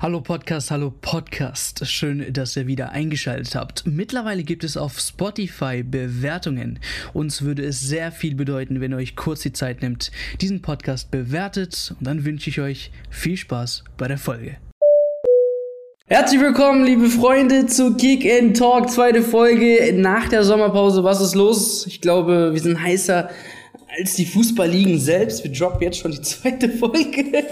Hallo Podcast, hallo Podcast. Schön, dass ihr wieder eingeschaltet habt. Mittlerweile gibt es auf Spotify Bewertungen. Uns würde es sehr viel bedeuten, wenn ihr euch kurz die Zeit nimmt, diesen Podcast bewertet. Und dann wünsche ich euch viel Spaß bei der Folge. Herzlich willkommen, liebe Freunde, zu Kick in Talk, zweite Folge nach der Sommerpause. Was ist los? Ich glaube, wir sind heißer als die Fußballligen selbst. Wir droppen jetzt schon die zweite Folge.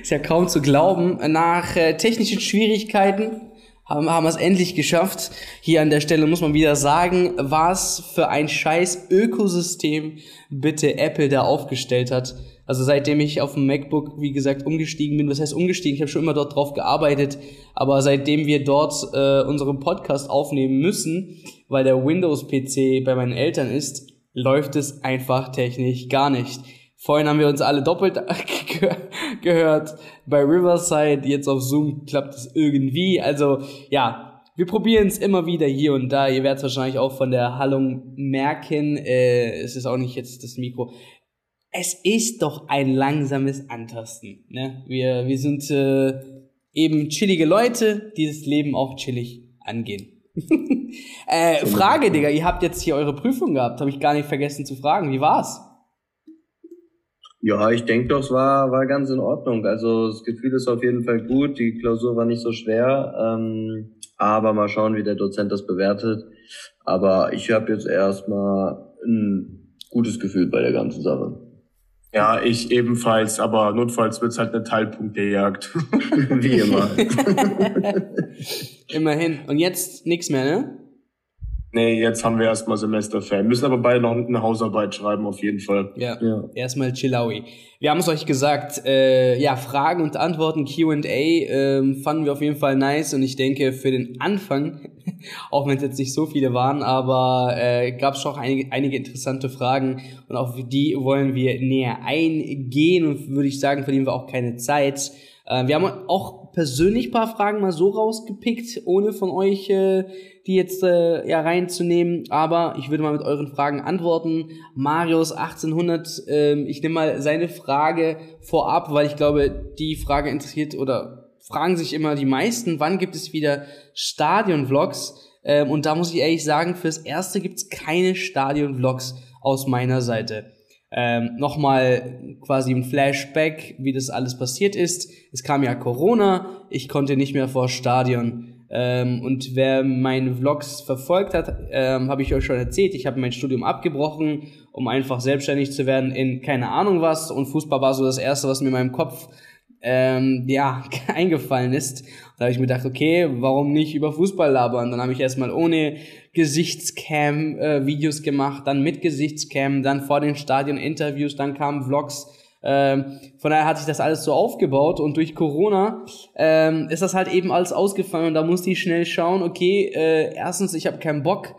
Ist ja kaum zu glauben. Nach äh, technischen Schwierigkeiten haben, haben wir es endlich geschafft. Hier an der Stelle muss man wieder sagen, was für ein scheiß Ökosystem bitte Apple da aufgestellt hat. Also seitdem ich auf dem MacBook, wie gesagt, umgestiegen bin, was heißt umgestiegen? Ich habe schon immer dort drauf gearbeitet, aber seitdem wir dort äh, unseren Podcast aufnehmen müssen, weil der Windows-PC bei meinen Eltern ist, läuft es einfach technisch gar nicht. Vorhin haben wir uns alle doppelt gehört bei Riverside, jetzt auf Zoom klappt es irgendwie. Also ja, wir probieren es immer wieder hier und da. Ihr werdet es wahrscheinlich auch von der Hallung merken. Äh, es ist auch nicht jetzt das Mikro. Es ist doch ein langsames Antasten. Ne? Wir, wir sind äh, eben chillige Leute, die das Leben auch chillig angehen. äh, Frage, Digga, ihr habt jetzt hier eure Prüfung gehabt, habe ich gar nicht vergessen zu fragen. Wie war's? Ja, ich denke doch, es war, war ganz in Ordnung. Also das Gefühl ist auf jeden Fall gut. Die Klausur war nicht so schwer. Ähm, aber mal schauen, wie der Dozent das bewertet. Aber ich habe jetzt erstmal ein gutes Gefühl bei der ganzen Sache. Ja, ich ebenfalls, aber notfalls wird's halt eine Teilpunktejagd. Wie immer. Immerhin. Und jetzt nichts mehr, ne? Nee, jetzt haben wir erstmal Semesterferien. Müssen aber beide noch eine Hausarbeit schreiben, auf jeden Fall. Ja, ja. erstmal Chillaui. Wir haben es euch gesagt, äh, ja, Fragen und Antworten, Q&A äh, fanden wir auf jeden Fall nice und ich denke für den Anfang, auch wenn es jetzt nicht so viele waren, aber äh, gab es schon einige, einige interessante Fragen und auf die wollen wir näher eingehen und würde ich sagen, verlieren wir auch keine Zeit. Äh, wir haben auch persönlich paar Fragen mal so rausgepickt, ohne von euch äh, die jetzt äh, ja reinzunehmen. Aber ich würde mal mit euren Fragen antworten. Marius 1800, ähm, ich nehme mal seine Frage vorab, weil ich glaube, die Frage interessiert oder fragen sich immer die meisten, wann gibt es wieder Stadion-Vlogs? Ähm, und da muss ich ehrlich sagen, fürs Erste gibt's keine Stadion-Vlogs aus meiner Seite. Ähm, Nochmal quasi im Flashback, wie das alles passiert ist. Es kam ja Corona, ich konnte nicht mehr vor Stadion. Ähm, und wer meine Vlogs verfolgt hat, ähm, habe ich euch schon erzählt, ich habe mein Studium abgebrochen, um einfach selbstständig zu werden in keine Ahnung was. Und Fußball war so das Erste, was mir in meinem Kopf ähm, ja, eingefallen ist. Da habe ich mir gedacht, okay, warum nicht über Fußball labern? Dann habe ich erstmal ohne Gesichtscam äh, Videos gemacht, dann mit Gesichtscam, dann vor den Stadion Interviews, dann kamen Vlogs ähm, von daher hat sich das alles so aufgebaut und durch Corona ähm, ist das halt eben alles ausgefallen und da musste ich schnell schauen, okay, äh, erstens, ich habe keinen Bock,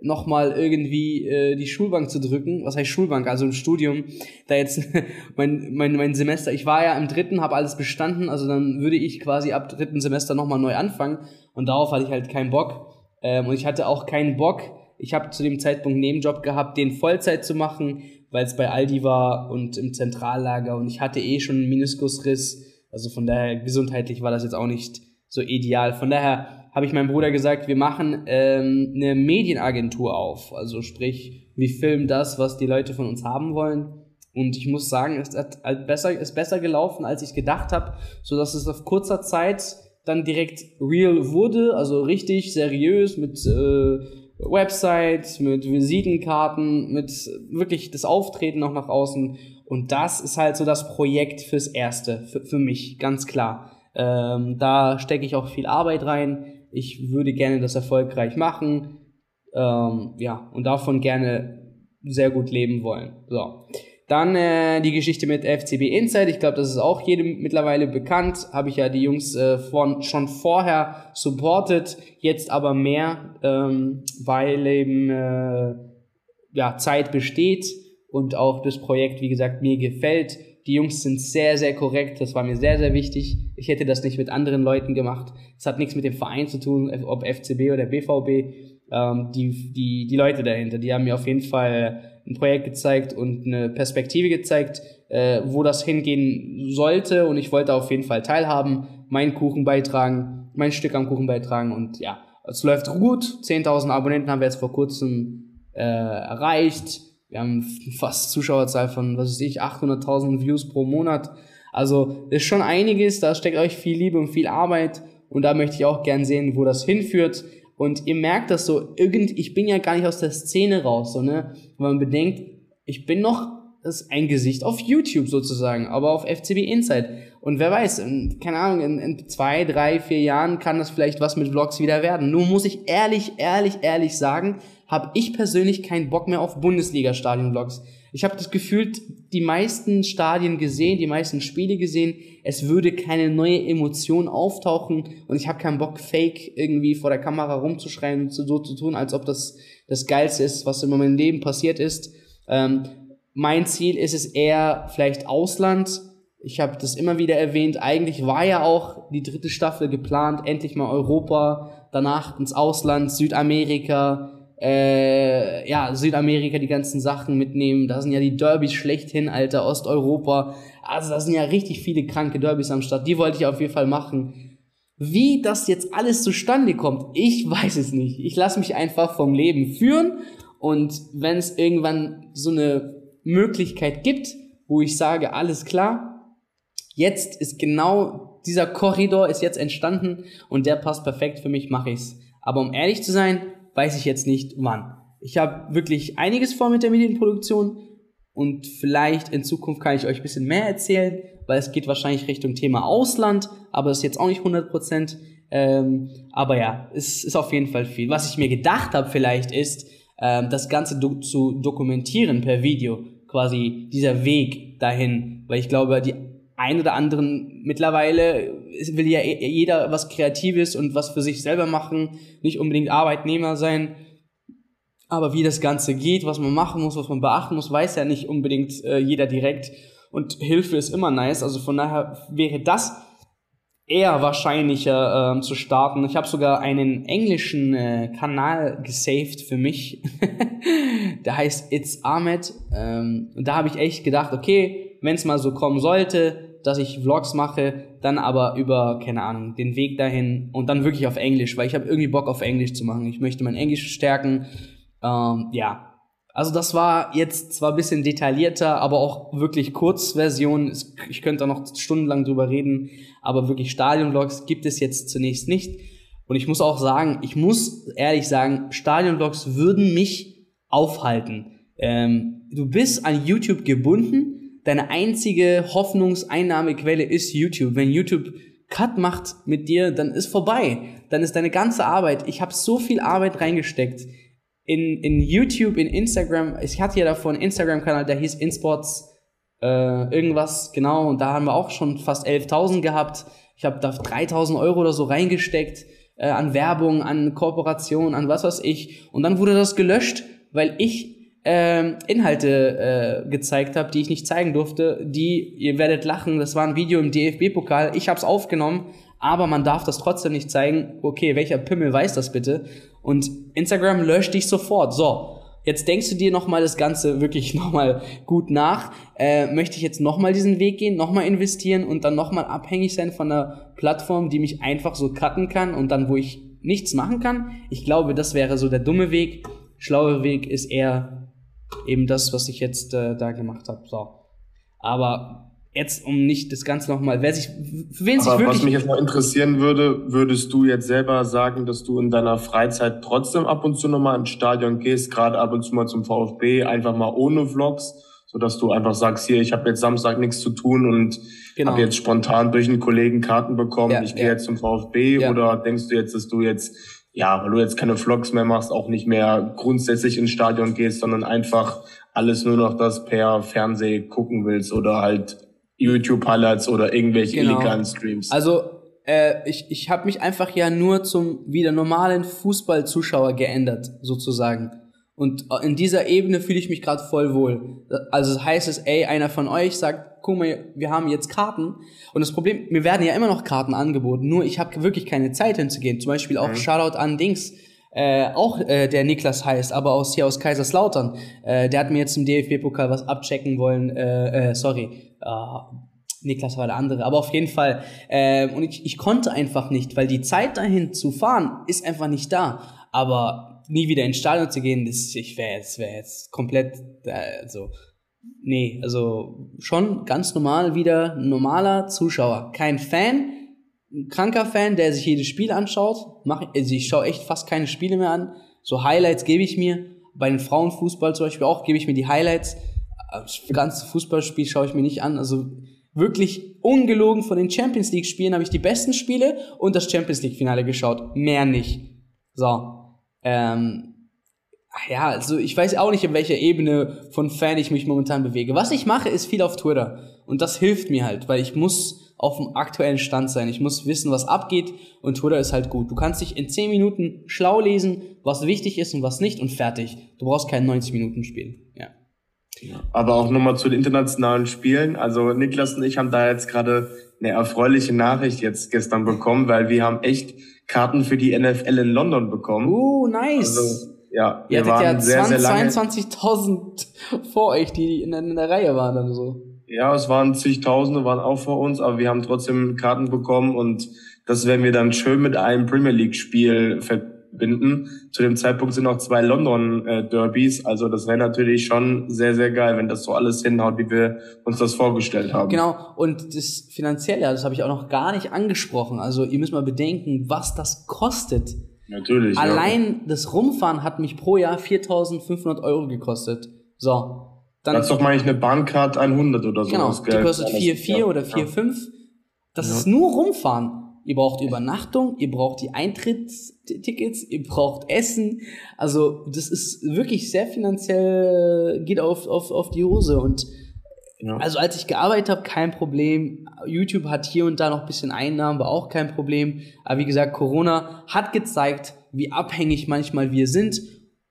nochmal irgendwie äh, die Schulbank zu drücken. Was heißt Schulbank? Also im Studium. Da jetzt mein, mein, mein Semester, ich war ja im dritten, habe alles bestanden, also dann würde ich quasi ab dritten Semester nochmal neu anfangen und darauf hatte ich halt keinen Bock. Ähm, und ich hatte auch keinen Bock, ich habe zu dem Zeitpunkt Nebenjob gehabt, den Vollzeit zu machen weil es bei Aldi war und im Zentrallager und ich hatte eh schon einen Meniskusriss. Also von daher gesundheitlich war das jetzt auch nicht so ideal. Von daher habe ich meinem Bruder gesagt, wir machen ähm, eine Medienagentur auf. Also sprich, wir filmen das, was die Leute von uns haben wollen. Und ich muss sagen, es hat halt besser, ist besser gelaufen, als ich gedacht habe, so dass es auf kurzer Zeit dann direkt real wurde, also richtig seriös mit äh, Website, mit Visitenkarten, mit wirklich das Auftreten noch nach außen. Und das ist halt so das Projekt fürs Erste, für, für mich, ganz klar. Ähm, da stecke ich auch viel Arbeit rein. Ich würde gerne das erfolgreich machen. Ähm, ja, und davon gerne sehr gut leben wollen. So. Dann äh, die Geschichte mit FCB Inside. Ich glaube, das ist auch jedem mittlerweile bekannt. Habe ich ja die Jungs äh, von, schon vorher supported, jetzt aber mehr, ähm, weil eben äh, ja, Zeit besteht und auch das Projekt, wie gesagt, mir gefällt. Die Jungs sind sehr, sehr korrekt. Das war mir sehr, sehr wichtig. Ich hätte das nicht mit anderen Leuten gemacht. Es hat nichts mit dem Verein zu tun, ob FCB oder BVB. Ähm, die, die, die Leute dahinter, die haben mir auf jeden Fall ein Projekt gezeigt und eine Perspektive gezeigt, äh, wo das hingehen sollte und ich wollte auf jeden Fall teilhaben. meinen Kuchen beitragen, mein Stück am Kuchen beitragen und ja, es läuft gut. 10.000 Abonnenten haben wir jetzt vor kurzem äh, erreicht. Wir haben fast Zuschauerzahl von, was weiß ich, 800.000 Views pro Monat. Also ist schon einiges, da steckt euch viel Liebe und viel Arbeit und da möchte ich auch gern sehen, wo das hinführt. Und ihr merkt das so, irgend, ich bin ja gar nicht aus der Szene raus, so, ne? Wenn man bedenkt, ich bin noch das ein Gesicht auf YouTube sozusagen, aber auf FCB Insight. Und wer weiß, in, keine Ahnung, in, in zwei, drei, vier Jahren kann das vielleicht was mit Vlogs wieder werden. Nur muss ich ehrlich, ehrlich, ehrlich sagen, habe ich persönlich keinen Bock mehr auf Bundesliga-Stadion-Vlogs. Ich habe das Gefühl, die meisten Stadien gesehen, die meisten Spiele gesehen, es würde keine neue Emotion auftauchen und ich habe keinen Bock, fake irgendwie vor der Kamera rumzuschreien und so zu tun, als ob das das Geilste ist, was in meinem Leben passiert ist. Ähm, mein Ziel ist es eher vielleicht Ausland. Ich habe das immer wieder erwähnt. Eigentlich war ja auch die dritte Staffel geplant, endlich mal Europa, danach ins Ausland, Südamerika, äh, ja, Südamerika die ganzen Sachen mitnehmen. Da sind ja die Derbys schlechthin, Alter, Osteuropa. Also da sind ja richtig viele kranke Derbys am Start. Die wollte ich auf jeden Fall machen. Wie das jetzt alles zustande kommt, ich weiß es nicht. Ich lasse mich einfach vom Leben führen und wenn es irgendwann so eine Möglichkeit gibt, wo ich sage, alles klar, jetzt ist genau dieser Korridor ist jetzt entstanden und der passt perfekt für mich, mache ich's. Aber um ehrlich zu sein, weiß ich jetzt nicht wann. Ich habe wirklich einiges vor mit der Medienproduktion und vielleicht in Zukunft kann ich euch ein bisschen mehr erzählen, weil es geht wahrscheinlich Richtung Thema Ausland, aber das ist jetzt auch nicht 100 Prozent. Ähm, aber ja, es ist auf jeden Fall viel. Was ich mir gedacht habe vielleicht ist, ähm, das Ganze do zu dokumentieren per Video, quasi dieser Weg dahin, weil ich glaube, die ein oder anderen mittlerweile will ja e-, jeder was Kreatives und was für sich selber machen, nicht unbedingt Arbeitnehmer sein. Aber wie das Ganze geht, was man machen muss, was man beachten muss, weiß ja nicht unbedingt äh, jeder direkt. Und Hilfe ist immer nice. Also von daher wäre das eher wahrscheinlicher ähm, zu starten. Ich habe sogar einen englischen äh, Kanal gesaved für mich. Der heißt It's Ahmed. Ähm, und da habe ich echt gedacht, okay, wenn es mal so kommen sollte, dass ich Vlogs mache, dann aber über, keine Ahnung, den Weg dahin und dann wirklich auf Englisch, weil ich habe irgendwie Bock auf Englisch zu machen. Ich möchte mein Englisch stärken. Ähm, ja. Also das war jetzt zwar ein bisschen detaillierter, aber auch wirklich Kurzversion. Ich könnte da noch stundenlang drüber reden, aber wirklich Stadionvlogs gibt es jetzt zunächst nicht. Und ich muss auch sagen, ich muss ehrlich sagen, Stadionvlogs würden mich aufhalten. Ähm, du bist an YouTube gebunden deine einzige Hoffnungseinnahmequelle ist YouTube. Wenn YouTube Cut macht mit dir, dann ist vorbei. Dann ist deine ganze Arbeit. Ich habe so viel Arbeit reingesteckt in, in YouTube, in Instagram. Ich hatte ja davor einen Instagram-Kanal, der hieß InSports äh, irgendwas, genau. Und da haben wir auch schon fast 11.000 gehabt. Ich habe da 3.000 Euro oder so reingesteckt äh, an Werbung, an Kooperation, an was weiß ich. Und dann wurde das gelöscht, weil ich ähm, Inhalte äh, gezeigt habe, die ich nicht zeigen durfte, die, ihr werdet lachen, das war ein Video im DFB-Pokal, ich habe es aufgenommen, aber man darf das trotzdem nicht zeigen. Okay, welcher Pimmel weiß das bitte? Und Instagram löscht dich sofort. So, jetzt denkst du dir nochmal das Ganze wirklich nochmal gut nach. Äh, möchte ich jetzt nochmal diesen Weg gehen, nochmal investieren und dann nochmal abhängig sein von einer Plattform, die mich einfach so cutten kann und dann, wo ich nichts machen kann? Ich glaube, das wäre so der dumme Weg. Schlaue Weg ist eher eben das, was ich jetzt äh, da gemacht habe. So. Aber jetzt, um nicht das Ganze nochmal, wer sich, für wen sich wirklich... Was mich jetzt mal interessieren würde, würdest du jetzt selber sagen, dass du in deiner Freizeit trotzdem ab und zu nochmal ins Stadion gehst, gerade ab und zu mal zum VfB, einfach mal ohne Vlogs, sodass du einfach sagst, hier, ich habe jetzt Samstag nichts zu tun und genau. habe jetzt spontan durch einen Kollegen Karten bekommen, ja, ich gehe ja. jetzt zum VfB ja. oder denkst du jetzt, dass du jetzt ja, weil du jetzt keine Vlogs mehr machst, auch nicht mehr grundsätzlich ins Stadion gehst, sondern einfach alles nur noch das per Fernseh gucken willst oder halt YouTube-Highlights oder irgendwelche genau. illegalen Streams. Also äh, ich, ich habe mich einfach ja nur zum wieder normalen Fußballzuschauer geändert, sozusagen. Und in dieser Ebene fühle ich mich gerade voll wohl. Also heißt es, ey, einer von euch sagt, guck mal, wir haben jetzt Karten. Und das Problem, mir werden ja immer noch Karten angeboten, nur ich habe wirklich keine Zeit hinzugehen. Zum Beispiel auch mhm. Shoutout an Dings, äh, auch äh, der Niklas heißt, aber aus hier aus Kaiserslautern. Äh, der hat mir jetzt im DFB-Pokal was abchecken wollen. Äh, äh, sorry. Äh, Niklas war der andere, aber auf jeden Fall. Äh, und ich, ich konnte einfach nicht, weil die Zeit dahin zu fahren ist einfach nicht da. Aber nie wieder ins Stadion zu gehen, das, ich wäre jetzt, wäre jetzt komplett, äh, also nee, also schon ganz normal wieder normaler Zuschauer, kein Fan, ein kranker Fan, der sich jedes Spiel anschaut. Mach, also ich schaue echt fast keine Spiele mehr an. So Highlights gebe ich mir. Bei den Frauenfußball zum Beispiel auch gebe ich mir die Highlights. Das ganze Fußballspiel schaue ich mir nicht an. Also wirklich ungelogen von den Champions League Spielen habe ich die besten Spiele und das Champions League Finale geschaut. Mehr nicht. So. Ähm, ja, also ich weiß auch nicht, in welcher Ebene von Fan ich mich momentan bewege. Was ich mache, ist viel auf Twitter. Und das hilft mir halt, weil ich muss auf dem aktuellen Stand sein. Ich muss wissen, was abgeht und Twitter ist halt gut. Du kannst dich in 10 Minuten schlau lesen, was wichtig ist und was nicht und fertig. Du brauchst kein 90 Minuten Spiel. Ja. Aber auch nochmal zu den internationalen Spielen. Also Niklas und ich haben da jetzt gerade eine erfreuliche Nachricht jetzt gestern bekommen, weil wir haben echt Karten für die NFL in London bekommen. Uh, nice. Also, ja, wir Ihr waren ja sehr, 22.000 vor euch, die in, in der Reihe waren dann so. Ja, es waren zigtausende, waren auch vor uns, aber wir haben trotzdem Karten bekommen und das werden wir dann schön mit einem Premier League Spiel verbinden. Zu dem Zeitpunkt sind noch zwei London äh, Derbys, also das wäre natürlich schon sehr, sehr geil, wenn das so alles hinhaut, wie wir uns das vorgestellt haben. Genau, und das Finanzielle, das habe ich auch noch gar nicht angesprochen. Also ihr müsst mal bedenken, was das kostet. Natürlich. Allein ja. das Rumfahren hat mich pro Jahr 4.500 Euro gekostet. So, dann das ist doch, meine ich, eine Bahncard 100 oder so. Genau, die kostet 4,4 oder 4,5. Das ja. ist nur rumfahren. Ihr braucht Übernachtung, ihr braucht die Eintrittstickets, ihr braucht Essen. Also das ist wirklich sehr finanziell, geht auf, auf, auf die Hose. Und ja. also als ich gearbeitet habe, kein Problem. YouTube hat hier und da noch ein bisschen Einnahmen, war auch kein Problem. Aber wie gesagt, Corona hat gezeigt, wie abhängig manchmal wir sind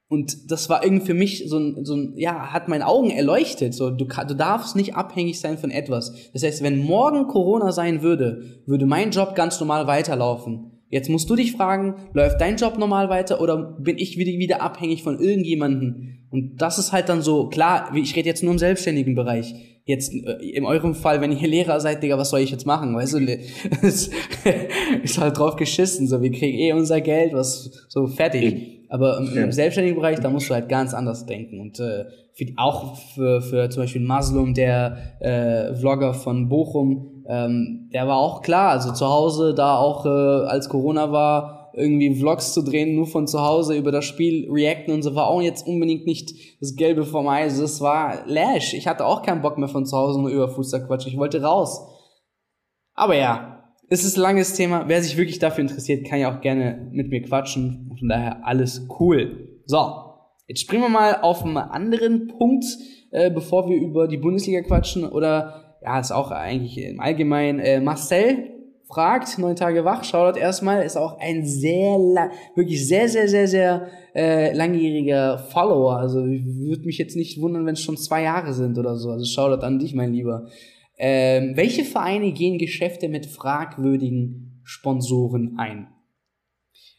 und das war irgendwie für mich so ein, so ein ja, hat meine Augen erleuchtet. So, du, du darfst nicht abhängig sein von etwas. Das heißt, wenn morgen Corona sein würde, würde mein Job ganz normal weiterlaufen. Jetzt musst du dich fragen, läuft dein Job normal weiter oder bin ich wieder, wieder abhängig von irgendjemanden? Und das ist halt dann so, klar, ich rede jetzt nur im selbstständigen Bereich. Jetzt äh, in eurem Fall, wenn ihr Lehrer seid, Digga, was soll ich jetzt machen? Weißt du, ist halt drauf geschissen, so, wir kriegen eh unser Geld, was so fertig. Aber im, im selbstständigen Bereich, da musst du halt ganz anders denken. Und äh, für, auch für, für zum Beispiel Maslum, der äh, Vlogger von Bochum, ähm, der war auch klar, also zu Hause da auch, äh, als Corona war, irgendwie Vlogs zu drehen, nur von zu Hause über das Spiel reacten und so, war auch jetzt unbedingt nicht das Gelbe vom Eis. Das war Lash. Ich hatte auch keinen Bock mehr von zu Hause nur über Fußball quatschen. Ich wollte raus. Aber ja, es ist ein langes Thema. Wer sich wirklich dafür interessiert, kann ja auch gerne mit mir quatschen. Von daher alles cool. So, jetzt springen wir mal auf einen anderen Punkt, äh, bevor wir über die Bundesliga quatschen. Oder, ja, ist auch eigentlich im Allgemeinen. Äh, Marcel fragt, neun Tage wach, Shoutout erstmal, ist auch ein sehr, wirklich sehr, sehr, sehr, sehr äh, langjähriger Follower. Also ich würde mich jetzt nicht wundern, wenn es schon zwei Jahre sind oder so. Also Shoutout an dich, mein Lieber. Ähm, welche Vereine gehen Geschäfte mit fragwürdigen Sponsoren ein?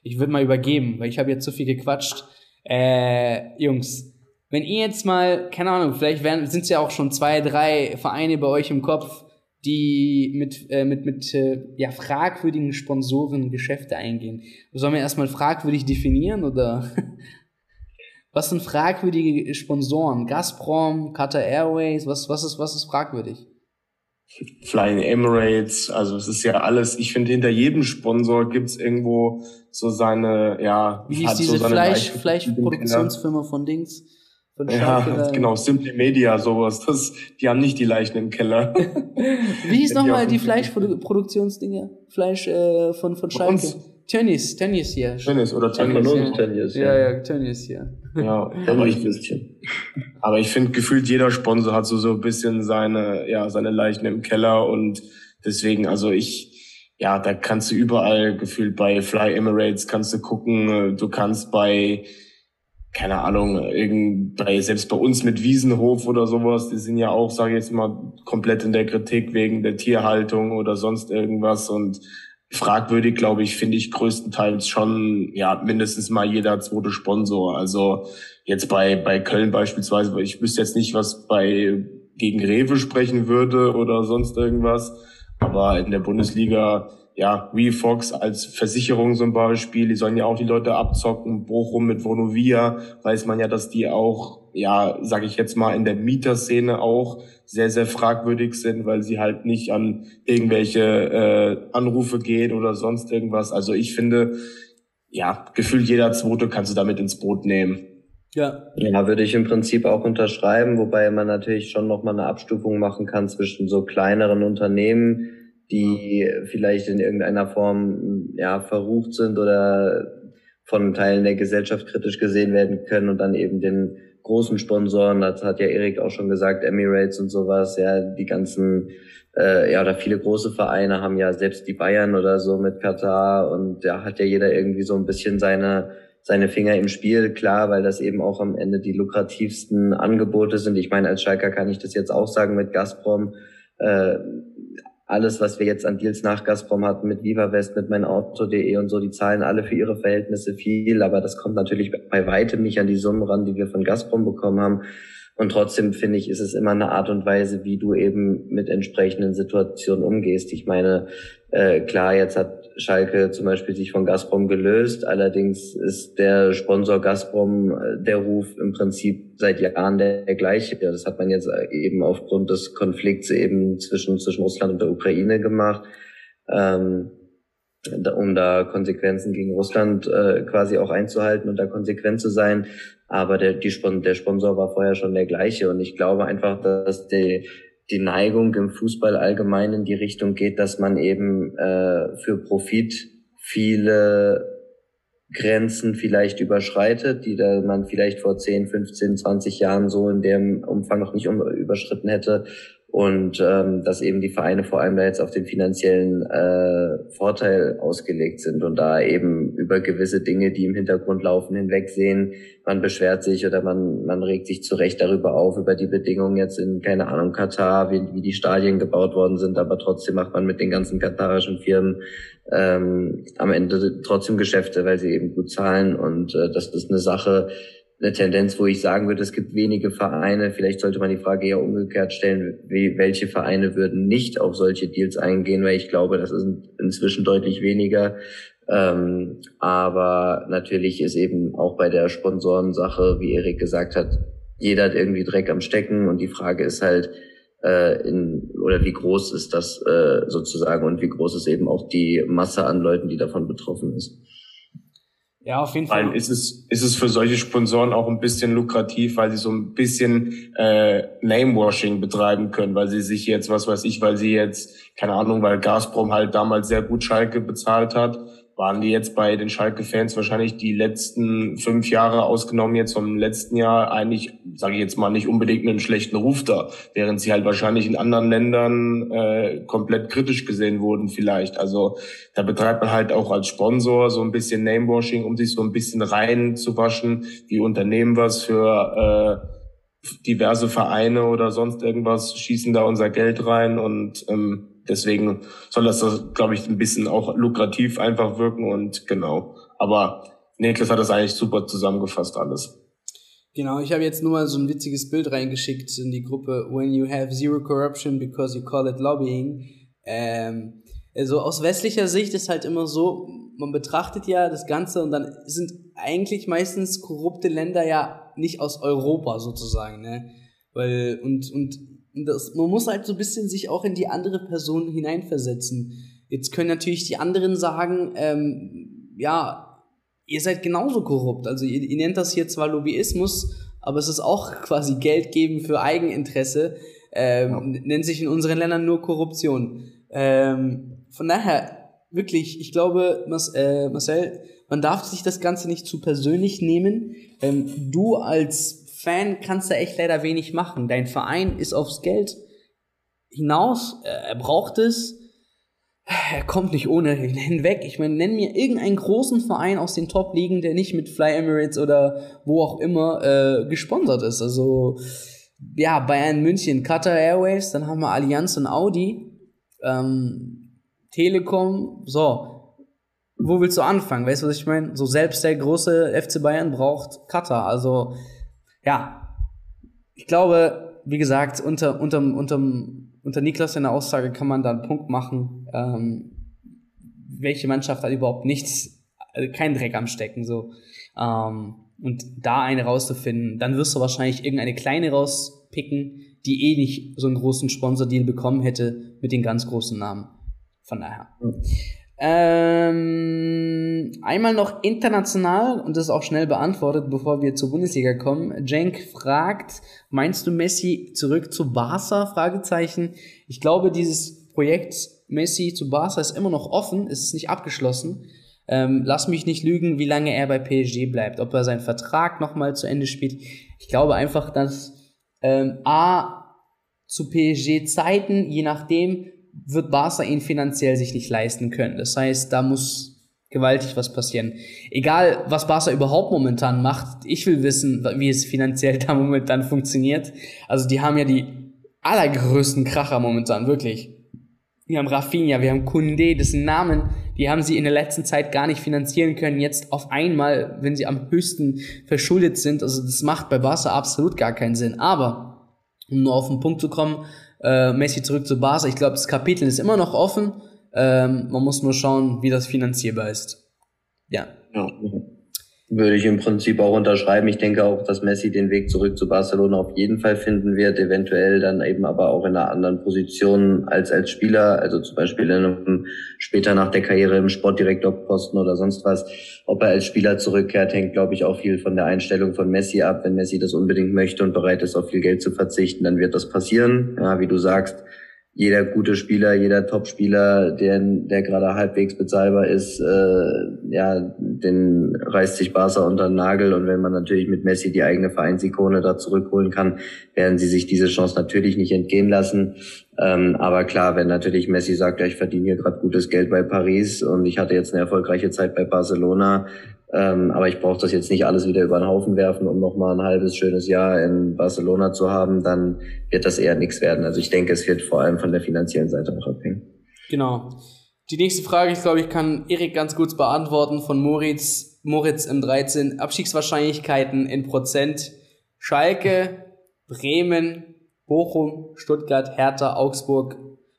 Ich würde mal übergeben, weil ich habe jetzt zu viel gequatscht. Äh, Jungs, wenn ihr jetzt mal, keine Ahnung, vielleicht sind es ja auch schon zwei, drei Vereine bei euch im Kopf, die mit, äh, mit, mit äh, ja, fragwürdigen Sponsoren Geschäfte eingehen. Sollen wir erstmal fragwürdig definieren oder was sind fragwürdige Sponsoren? Gazprom, Qatar Airways, was, was, ist, was ist fragwürdig? Flying Emirates, also es ist ja alles, ich finde, hinter jedem Sponsor gibt's irgendwo so seine, ja, wie hieß diese so Fleisch, Fleischproduktionsfirma von Dings? Von ja, genau, Simply Media, sowas. Das, die haben nicht die Leichen im Keller. wie hieß nochmal die Fleischproduktionsdinger? Fleisch äh, von, von Schalke? Tennis, Tennis hier. Tennis oder Tennis. Ja, Tennis, ja. ja, ja, Tennis hier. Ja, aber ich, aber ich finde, gefühlt jeder Sponsor hat so, so ein bisschen seine, ja, seine Leichen im Keller und deswegen, also ich, ja, da kannst du überall gefühlt bei Fly Emirates kannst du gucken, du kannst bei, keine Ahnung, irgend, bei, selbst bei uns mit Wiesenhof oder sowas, die sind ja auch, sage ich jetzt mal, komplett in der Kritik wegen der Tierhaltung oder sonst irgendwas und fragwürdig, glaube ich, finde ich größtenteils schon, ja, mindestens mal jeder zweite Sponsor. Also jetzt bei, bei Köln beispielsweise, ich wüsste jetzt nicht, was bei gegen Rewe sprechen würde oder sonst irgendwas. Aber in der Bundesliga, ja, Fox als Versicherung zum Beispiel, die sollen ja auch die Leute abzocken. Bochum mit Vonovia, weiß man ja, dass die auch, ja, sage ich jetzt mal, in der Mieterszene auch sehr, sehr fragwürdig sind, weil sie halt nicht an irgendwelche äh, Anrufe geht oder sonst irgendwas. Also ich finde, ja, gefühlt jeder Zweite kannst du damit ins Boot nehmen. Ja. Ja, würde ich im Prinzip auch unterschreiben, wobei man natürlich schon nochmal eine Abstufung machen kann zwischen so kleineren Unternehmen, die vielleicht in irgendeiner Form ja verrucht sind oder von Teilen der Gesellschaft kritisch gesehen werden können und dann eben den großen Sponsoren, das hat ja Erik auch schon gesagt, Emirates und sowas, ja, die ganzen, äh, ja, oder viele große Vereine haben ja selbst die Bayern oder so mit Katar und da hat ja jeder irgendwie so ein bisschen seine seine Finger im Spiel, klar, weil das eben auch am Ende die lukrativsten Angebote sind. Ich meine, als Schalker kann ich das jetzt auch sagen mit Gazprom. Äh, alles, was wir jetzt an Deals nach Gazprom hatten, mit VivaWest, mit meinauto.de und so, die zahlen alle für ihre Verhältnisse viel, aber das kommt natürlich bei weitem nicht an die Summen ran, die wir von Gazprom bekommen haben. Und trotzdem finde ich, ist es immer eine Art und Weise, wie du eben mit entsprechenden Situationen umgehst. Ich meine, äh, klar, jetzt hat Schalke zum Beispiel sich von Gazprom gelöst. Allerdings ist der Sponsor Gazprom, äh, der Ruf im Prinzip seit Jahren der, gleiche. Das hat man jetzt eben aufgrund des Konflikts eben zwischen, zwischen Russland und der Ukraine gemacht. Ähm, um da Konsequenzen gegen Russland äh, quasi auch einzuhalten und da konsequent zu sein. Aber der, die, der Sponsor war vorher schon der gleiche. Und ich glaube einfach, dass die, die Neigung im Fußball allgemein in die Richtung geht, dass man eben äh, für Profit viele Grenzen vielleicht überschreitet, die da man vielleicht vor 10, 15, 20 Jahren so in dem Umfang noch nicht überschritten hätte und ähm, dass eben die Vereine vor allem da jetzt auf den finanziellen äh, Vorteil ausgelegt sind und da eben über gewisse Dinge, die im Hintergrund laufen, hinwegsehen. Man beschwert sich oder man, man regt sich zurecht darüber auf, über die Bedingungen jetzt in, keine Ahnung, Katar, wie, wie die Stadien gebaut worden sind, aber trotzdem macht man mit den ganzen katarischen Firmen ähm, am Ende trotzdem Geschäfte, weil sie eben gut zahlen und äh, das ist eine Sache, eine Tendenz, wo ich sagen würde, es gibt wenige Vereine, vielleicht sollte man die Frage eher umgekehrt stellen, wie, welche Vereine würden nicht auf solche Deals eingehen, weil ich glaube, das ist inzwischen deutlich weniger. Ähm, aber natürlich ist eben auch bei der Sponsorensache, wie Erik gesagt hat, jeder hat irgendwie Dreck am Stecken und die Frage ist halt, äh, in, oder wie groß ist das äh, sozusagen und wie groß ist eben auch die Masse an Leuten, die davon betroffen ist. Ja, auf jeden Fall. Weil ist es, ist es für solche Sponsoren auch ein bisschen lukrativ, weil sie so ein bisschen äh, Namewashing betreiben können, weil sie sich jetzt, was weiß ich, weil sie jetzt, keine Ahnung, weil Gazprom halt damals sehr gut Schalke bezahlt hat, waren die jetzt bei den Schalke-Fans wahrscheinlich die letzten fünf Jahre ausgenommen jetzt vom letzten Jahr eigentlich, sage ich jetzt mal, nicht unbedingt einen schlechten Ruf da, während sie halt wahrscheinlich in anderen Ländern äh, komplett kritisch gesehen wurden vielleicht. Also da betreibt man halt auch als Sponsor so ein bisschen Namewashing, um sich so ein bisschen reinzuwaschen, wie Unternehmen was für äh, diverse Vereine oder sonst irgendwas schießen da unser Geld rein und ähm, Deswegen soll das, glaube ich, ein bisschen auch lukrativ einfach wirken und genau. Aber Niklas hat das eigentlich super zusammengefasst alles. Genau, ich habe jetzt nur mal so ein witziges Bild reingeschickt in die Gruppe When you have zero corruption because you call it lobbying. Ähm, also aus westlicher Sicht ist halt immer so, man betrachtet ja das Ganze und dann sind eigentlich meistens korrupte Länder ja nicht aus Europa sozusagen, ne? Weil, und, und das, man muss halt so ein bisschen sich auch in die andere Person hineinversetzen. Jetzt können natürlich die anderen sagen, ähm, ja, ihr seid genauso korrupt. Also ihr, ihr nennt das hier zwar Lobbyismus, aber es ist auch quasi Geld geben für Eigeninteresse. Ähm, ja. Nennt sich in unseren Ländern nur Korruption. Ähm, von daher, wirklich, ich glaube, äh, Marcel, man darf sich das Ganze nicht zu persönlich nehmen. Ähm, du als Fan kannst du echt leider wenig machen. Dein Verein ist aufs Geld hinaus, er braucht es. Er kommt nicht ohne hinweg. Ich meine, nenn mir irgendeinen großen Verein aus den Top-Ligen, der nicht mit Fly Emirates oder wo auch immer äh, gesponsert ist. Also, ja, Bayern München, Qatar Airways, dann haben wir Allianz und Audi, ähm, Telekom, so. Wo willst du anfangen? Weißt du, was ich meine? So selbst der große FC Bayern braucht Qatar. Also, ja, ich glaube, wie gesagt, unter, unter, unter, unter Niklas in der Aussage kann man da einen Punkt machen. Ähm, welche Mannschaft hat überhaupt nichts, also keinen Dreck am Stecken, so. Ähm, und da eine rauszufinden, dann wirst du wahrscheinlich irgendeine kleine rauspicken, die eh nicht so einen großen Sponsor-Deal bekommen hätte mit den ganz großen Namen. Von daher. Mhm. Ähm, einmal noch international und das ist auch schnell beantwortet, bevor wir zur Bundesliga kommen. Jenk fragt, meinst du Messi zurück zu Barca? Fragezeichen. Ich glaube, dieses Projekt Messi zu Barca ist immer noch offen, es ist nicht abgeschlossen. Ähm, lass mich nicht lügen, wie lange er bei PSG bleibt, ob er seinen Vertrag nochmal zu Ende spielt. Ich glaube einfach, dass ähm, A zu PSG Zeiten, je nachdem, wird Barca ihn finanziell sich nicht leisten können. Das heißt, da muss gewaltig was passieren. Egal, was Barca überhaupt momentan macht, ich will wissen, wie es finanziell da momentan funktioniert. Also die haben ja die allergrößten Kracher momentan, wirklich. Wir haben Rafinha, wir haben Kunde, das sind Namen, die haben sie in der letzten Zeit gar nicht finanzieren können. Jetzt auf einmal, wenn sie am höchsten verschuldet sind, also das macht bei Barca absolut gar keinen Sinn. Aber, um nur auf den Punkt zu kommen, äh, Messi zurück zu Barca. Ich glaube, das Kapitel ist immer noch offen. Ähm, man muss nur schauen, wie das finanzierbar ist. Ja. ja. Würde ich im Prinzip auch unterschreiben. Ich denke auch, dass Messi den Weg zurück zu Barcelona auf jeden Fall finden wird, eventuell dann eben aber auch in einer anderen Position als als Spieler, also zum Beispiel in einem, später nach der Karriere im Sportdirektorposten oder sonst was. Ob er als Spieler zurückkehrt, hängt, glaube ich, auch viel von der Einstellung von Messi ab. Wenn Messi das unbedingt möchte und bereit ist, auf viel Geld zu verzichten, dann wird das passieren. Ja, wie du sagst, jeder gute Spieler, jeder Top-Spieler, der, der gerade halbwegs bezahlbar ist, äh, ja, den reißt sich Barca unter den Nagel. Und wenn man natürlich mit Messi die eigene Vereinsikone da zurückholen kann, werden sie sich diese Chance natürlich nicht entgehen lassen. Ähm, aber klar, wenn natürlich Messi sagt, ja, ich verdiene hier gerade gutes Geld bei Paris und ich hatte jetzt eine erfolgreiche Zeit bei Barcelona, ähm, aber ich brauche das jetzt nicht alles wieder über den Haufen werfen, um nochmal ein halbes schönes Jahr in Barcelona zu haben, dann wird das eher nichts werden. Also ich denke, es wird vor allem von der finanziellen Seite auch abhängen. Genau. Die nächste Frage, ich glaube, ich kann Erik ganz kurz beantworten von Moritz. Moritz im 13. Abstiegswahrscheinlichkeiten in Prozent. Schalke, Bremen, Bochum, Stuttgart, Hertha, Augsburg,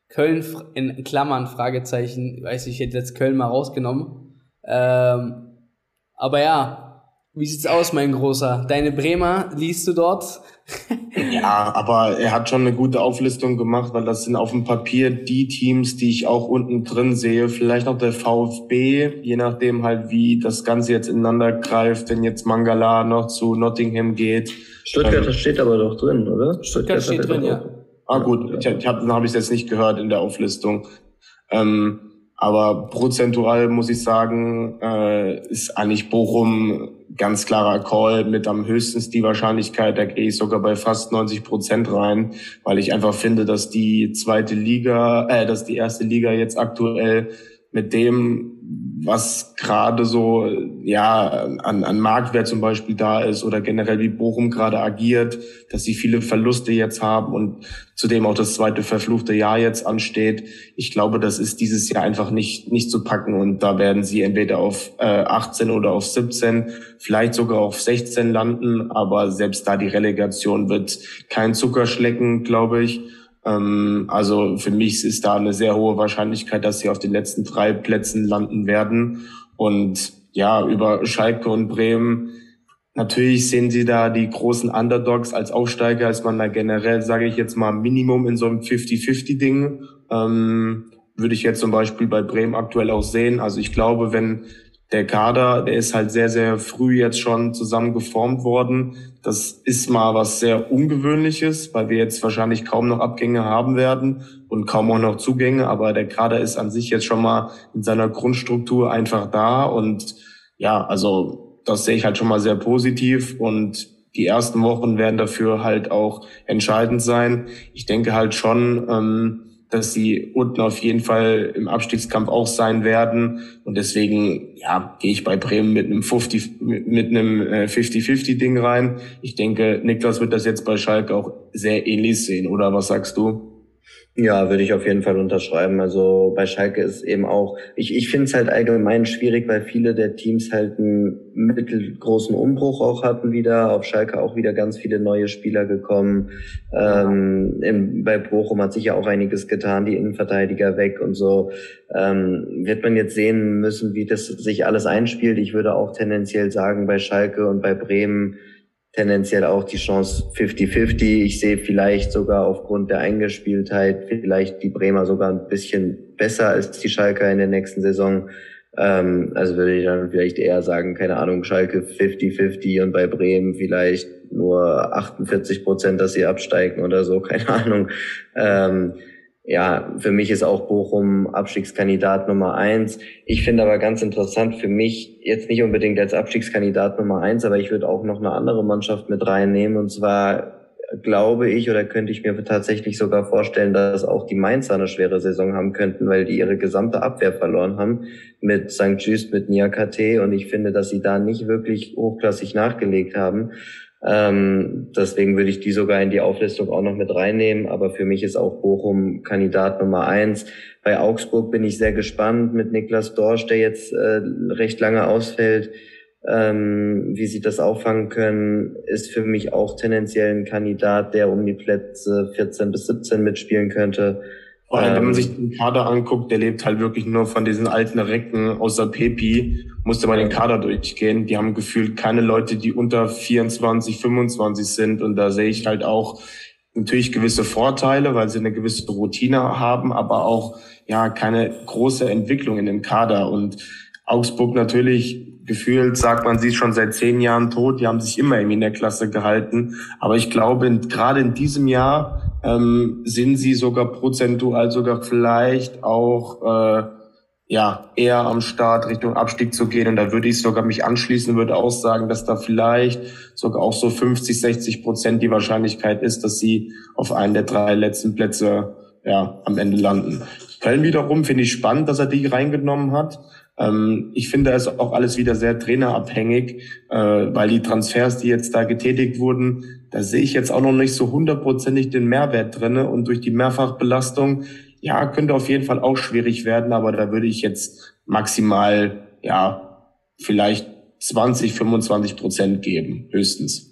Köln in Klammern, Fragezeichen, weiß ich, ich hätte jetzt Köln mal rausgenommen. Ähm, aber ja, wie sieht's aus, mein Großer? Deine Bremer liest du dort? ja, aber er hat schon eine gute Auflistung gemacht, weil das sind auf dem Papier die Teams, die ich auch unten drin sehe. Vielleicht noch der VfB, je nachdem halt, wie das Ganze jetzt ineinander greift, wenn jetzt Mangala noch zu Nottingham geht. Stuttgart ähm, steht aber doch drin, oder? Stuttgart, Stuttgart steht drin, ja. Ah gut, ich, ich habe hab ich jetzt nicht gehört in der Auflistung. Ähm, aber prozentual muss ich sagen, äh, ist eigentlich Bochum ganz klarer Call mit am höchsten die Wahrscheinlichkeit. Da gehe ich sogar bei fast 90 Prozent rein, weil ich einfach finde, dass die zweite Liga, äh, dass die erste Liga jetzt aktuell mit dem, was gerade so ja an, an Marktwert zum Beispiel da ist oder generell wie Bochum gerade agiert, dass sie viele Verluste jetzt haben und zudem auch das zweite verfluchte Jahr jetzt ansteht. Ich glaube, das ist dieses Jahr einfach nicht nicht zu packen und da werden sie entweder auf äh, 18 oder auf 17, vielleicht sogar auf 16 landen, aber selbst da die Relegation wird kein Zuckerschlecken, glaube ich. Ähm, also für mich ist da eine sehr hohe Wahrscheinlichkeit, dass sie auf den letzten drei Plätzen landen werden. Und ja, über Schalke und Bremen, natürlich sehen sie da die großen Underdogs als Aufsteiger, als man da generell, sage ich jetzt mal, Minimum in so einem 50-50-Ding. Ähm, würde ich jetzt zum Beispiel bei Bremen aktuell auch sehen. Also ich glaube, wenn der Kader, der ist halt sehr, sehr früh jetzt schon zusammen geformt worden. Das ist mal was sehr Ungewöhnliches, weil wir jetzt wahrscheinlich kaum noch Abgänge haben werden und kaum auch noch Zugänge. Aber der Kader ist an sich jetzt schon mal in seiner Grundstruktur einfach da. Und ja, also das sehe ich halt schon mal sehr positiv. Und die ersten Wochen werden dafür halt auch entscheidend sein. Ich denke halt schon, ähm, dass sie unten auf jeden Fall im Abstiegskampf auch sein werden. Und deswegen, ja, gehe ich bei Bremen mit einem 50, mit einem 50-50-Ding rein. Ich denke, Niklas wird das jetzt bei Schalke auch sehr ähnlich sehen, oder was sagst du? Ja, würde ich auf jeden Fall unterschreiben. Also bei Schalke ist eben auch, ich, ich finde es halt allgemein schwierig, weil viele der Teams halt einen mittelgroßen Umbruch auch hatten wieder. Auf Schalke auch wieder ganz viele neue Spieler gekommen. Ähm, im, bei Bochum hat sich ja auch einiges getan, die Innenverteidiger weg und so. Ähm, wird man jetzt sehen müssen, wie das sich alles einspielt. Ich würde auch tendenziell sagen, bei Schalke und bei Bremen tendenziell auch die Chance 50-50. Ich sehe vielleicht sogar aufgrund der Eingespieltheit vielleicht die Bremer sogar ein bisschen besser als die Schalker in der nächsten Saison. Ähm, also würde ich dann vielleicht eher sagen, keine Ahnung, Schalke 50-50 und bei Bremen vielleicht nur 48 Prozent, dass sie absteigen oder so, keine Ahnung. Ähm, ja, für mich ist auch Bochum Abstiegskandidat Nummer eins. Ich finde aber ganz interessant für mich, jetzt nicht unbedingt als Abstiegskandidat Nummer eins, aber ich würde auch noch eine andere Mannschaft mit reinnehmen. Und zwar glaube ich oder könnte ich mir tatsächlich sogar vorstellen, dass auch die Mainzer eine schwere Saison haben könnten, weil die ihre gesamte Abwehr verloren haben mit St. Just, mit Niakate. Und ich finde, dass sie da nicht wirklich hochklassig nachgelegt haben. Ähm, deswegen würde ich die sogar in die Auflistung auch noch mit reinnehmen. Aber für mich ist auch Bochum Kandidat Nummer eins. Bei Augsburg bin ich sehr gespannt mit Niklas Dorsch, der jetzt äh, recht lange ausfällt. Ähm, wie sie das auffangen können, ist für mich auch tendenziell ein Kandidat, der um die Plätze 14 bis 17 mitspielen könnte. Vor allem, wenn man ähm, sich den Kader anguckt, der lebt halt wirklich nur von diesen alten Recken außer Pepi, musste man den Kader durchgehen. Die haben gefühlt keine Leute, die unter 24, 25 sind. Und da sehe ich halt auch natürlich gewisse Vorteile, weil sie eine gewisse Routine haben, aber auch ja keine große Entwicklung in dem Kader. Und Augsburg natürlich gefühlt sagt man, sie ist schon seit zehn Jahren tot. Die haben sich immer irgendwie in der Klasse gehalten. Aber ich glaube, gerade in diesem Jahr ähm, sind sie sogar prozentual sogar vielleicht auch äh, ja eher am Start Richtung Abstieg zu gehen. Und da würde ich sogar mich anschließen, würde auch sagen, dass da vielleicht sogar auch so 50, 60 Prozent die Wahrscheinlichkeit ist, dass sie auf einen der drei letzten Plätze ja am Ende landen. Köln wiederum finde ich spannend, dass er die reingenommen hat. Ähm, ich finde es auch alles wieder sehr trainerabhängig, äh, weil die Transfers, die jetzt da getätigt wurden, da sehe ich jetzt auch noch nicht so hundertprozentig den Mehrwert drinne und durch die Mehrfachbelastung, ja, könnte auf jeden Fall auch schwierig werden, aber da würde ich jetzt maximal, ja, vielleicht 20, 25 Prozent geben, höchstens.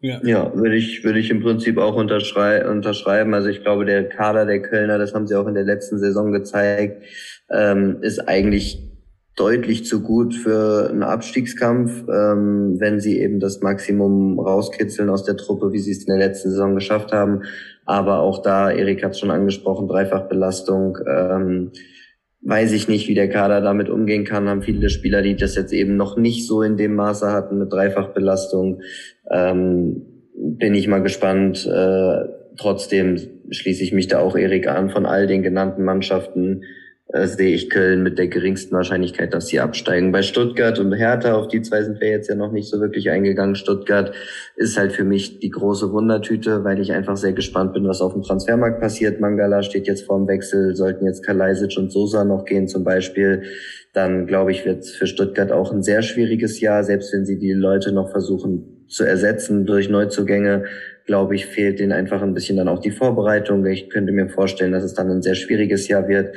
Ja. ja, würde ich, würde ich im Prinzip auch unterschrei unterschreiben. Also ich glaube, der Kader der Kölner, das haben sie auch in der letzten Saison gezeigt, ähm, ist eigentlich deutlich zu gut für einen Abstiegskampf, ähm, wenn sie eben das Maximum rauskitzeln aus der Truppe, wie sie es in der letzten Saison geschafft haben. Aber auch da, Erik hat es schon angesprochen, Dreifachbelastung. Ähm, weiß ich nicht, wie der Kader damit umgehen kann. Haben viele Spieler, die das jetzt eben noch nicht so in dem Maße hatten mit Dreifachbelastung. Ähm, bin ich mal gespannt. Äh, trotzdem schließe ich mich da auch Erik an von all den genannten Mannschaften äh, sehe ich Köln mit der geringsten Wahrscheinlichkeit, dass sie absteigen. Bei Stuttgart und Hertha, auf die zwei sind wir jetzt ja noch nicht so wirklich eingegangen. Stuttgart ist halt für mich die große Wundertüte, weil ich einfach sehr gespannt bin, was auf dem Transfermarkt passiert. Mangala steht jetzt vorm Wechsel, sollten jetzt Kalajdzic und Sosa noch gehen zum Beispiel. Dann glaube ich, wird es für Stuttgart auch ein sehr schwieriges Jahr, selbst wenn sie die Leute noch versuchen zu ersetzen durch Neuzugänge glaube ich, fehlt denen einfach ein bisschen dann auch die Vorbereitung. Ich könnte mir vorstellen, dass es dann ein sehr schwieriges Jahr wird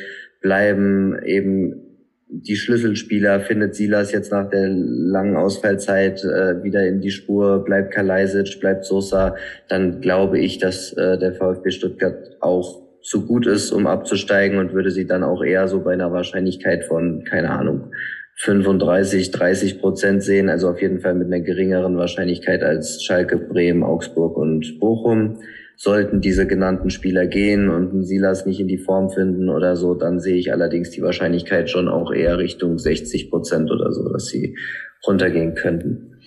bleiben. Eben die Schlüsselspieler, findet Silas jetzt nach der langen Ausfallzeit äh, wieder in die Spur, bleibt Kalajdzic, bleibt Sosa, dann glaube ich, dass äh, der VfB Stuttgart auch zu gut ist, um abzusteigen und würde sie dann auch eher so bei einer Wahrscheinlichkeit von, keine Ahnung, 35, 30 Prozent sehen, also auf jeden Fall mit einer geringeren Wahrscheinlichkeit als Schalke, Bremen, Augsburg und Bochum. Sollten diese genannten Spieler gehen und ein Silas nicht in die Form finden oder so, dann sehe ich allerdings die Wahrscheinlichkeit schon auch eher Richtung 60 Prozent oder so, dass sie runtergehen könnten.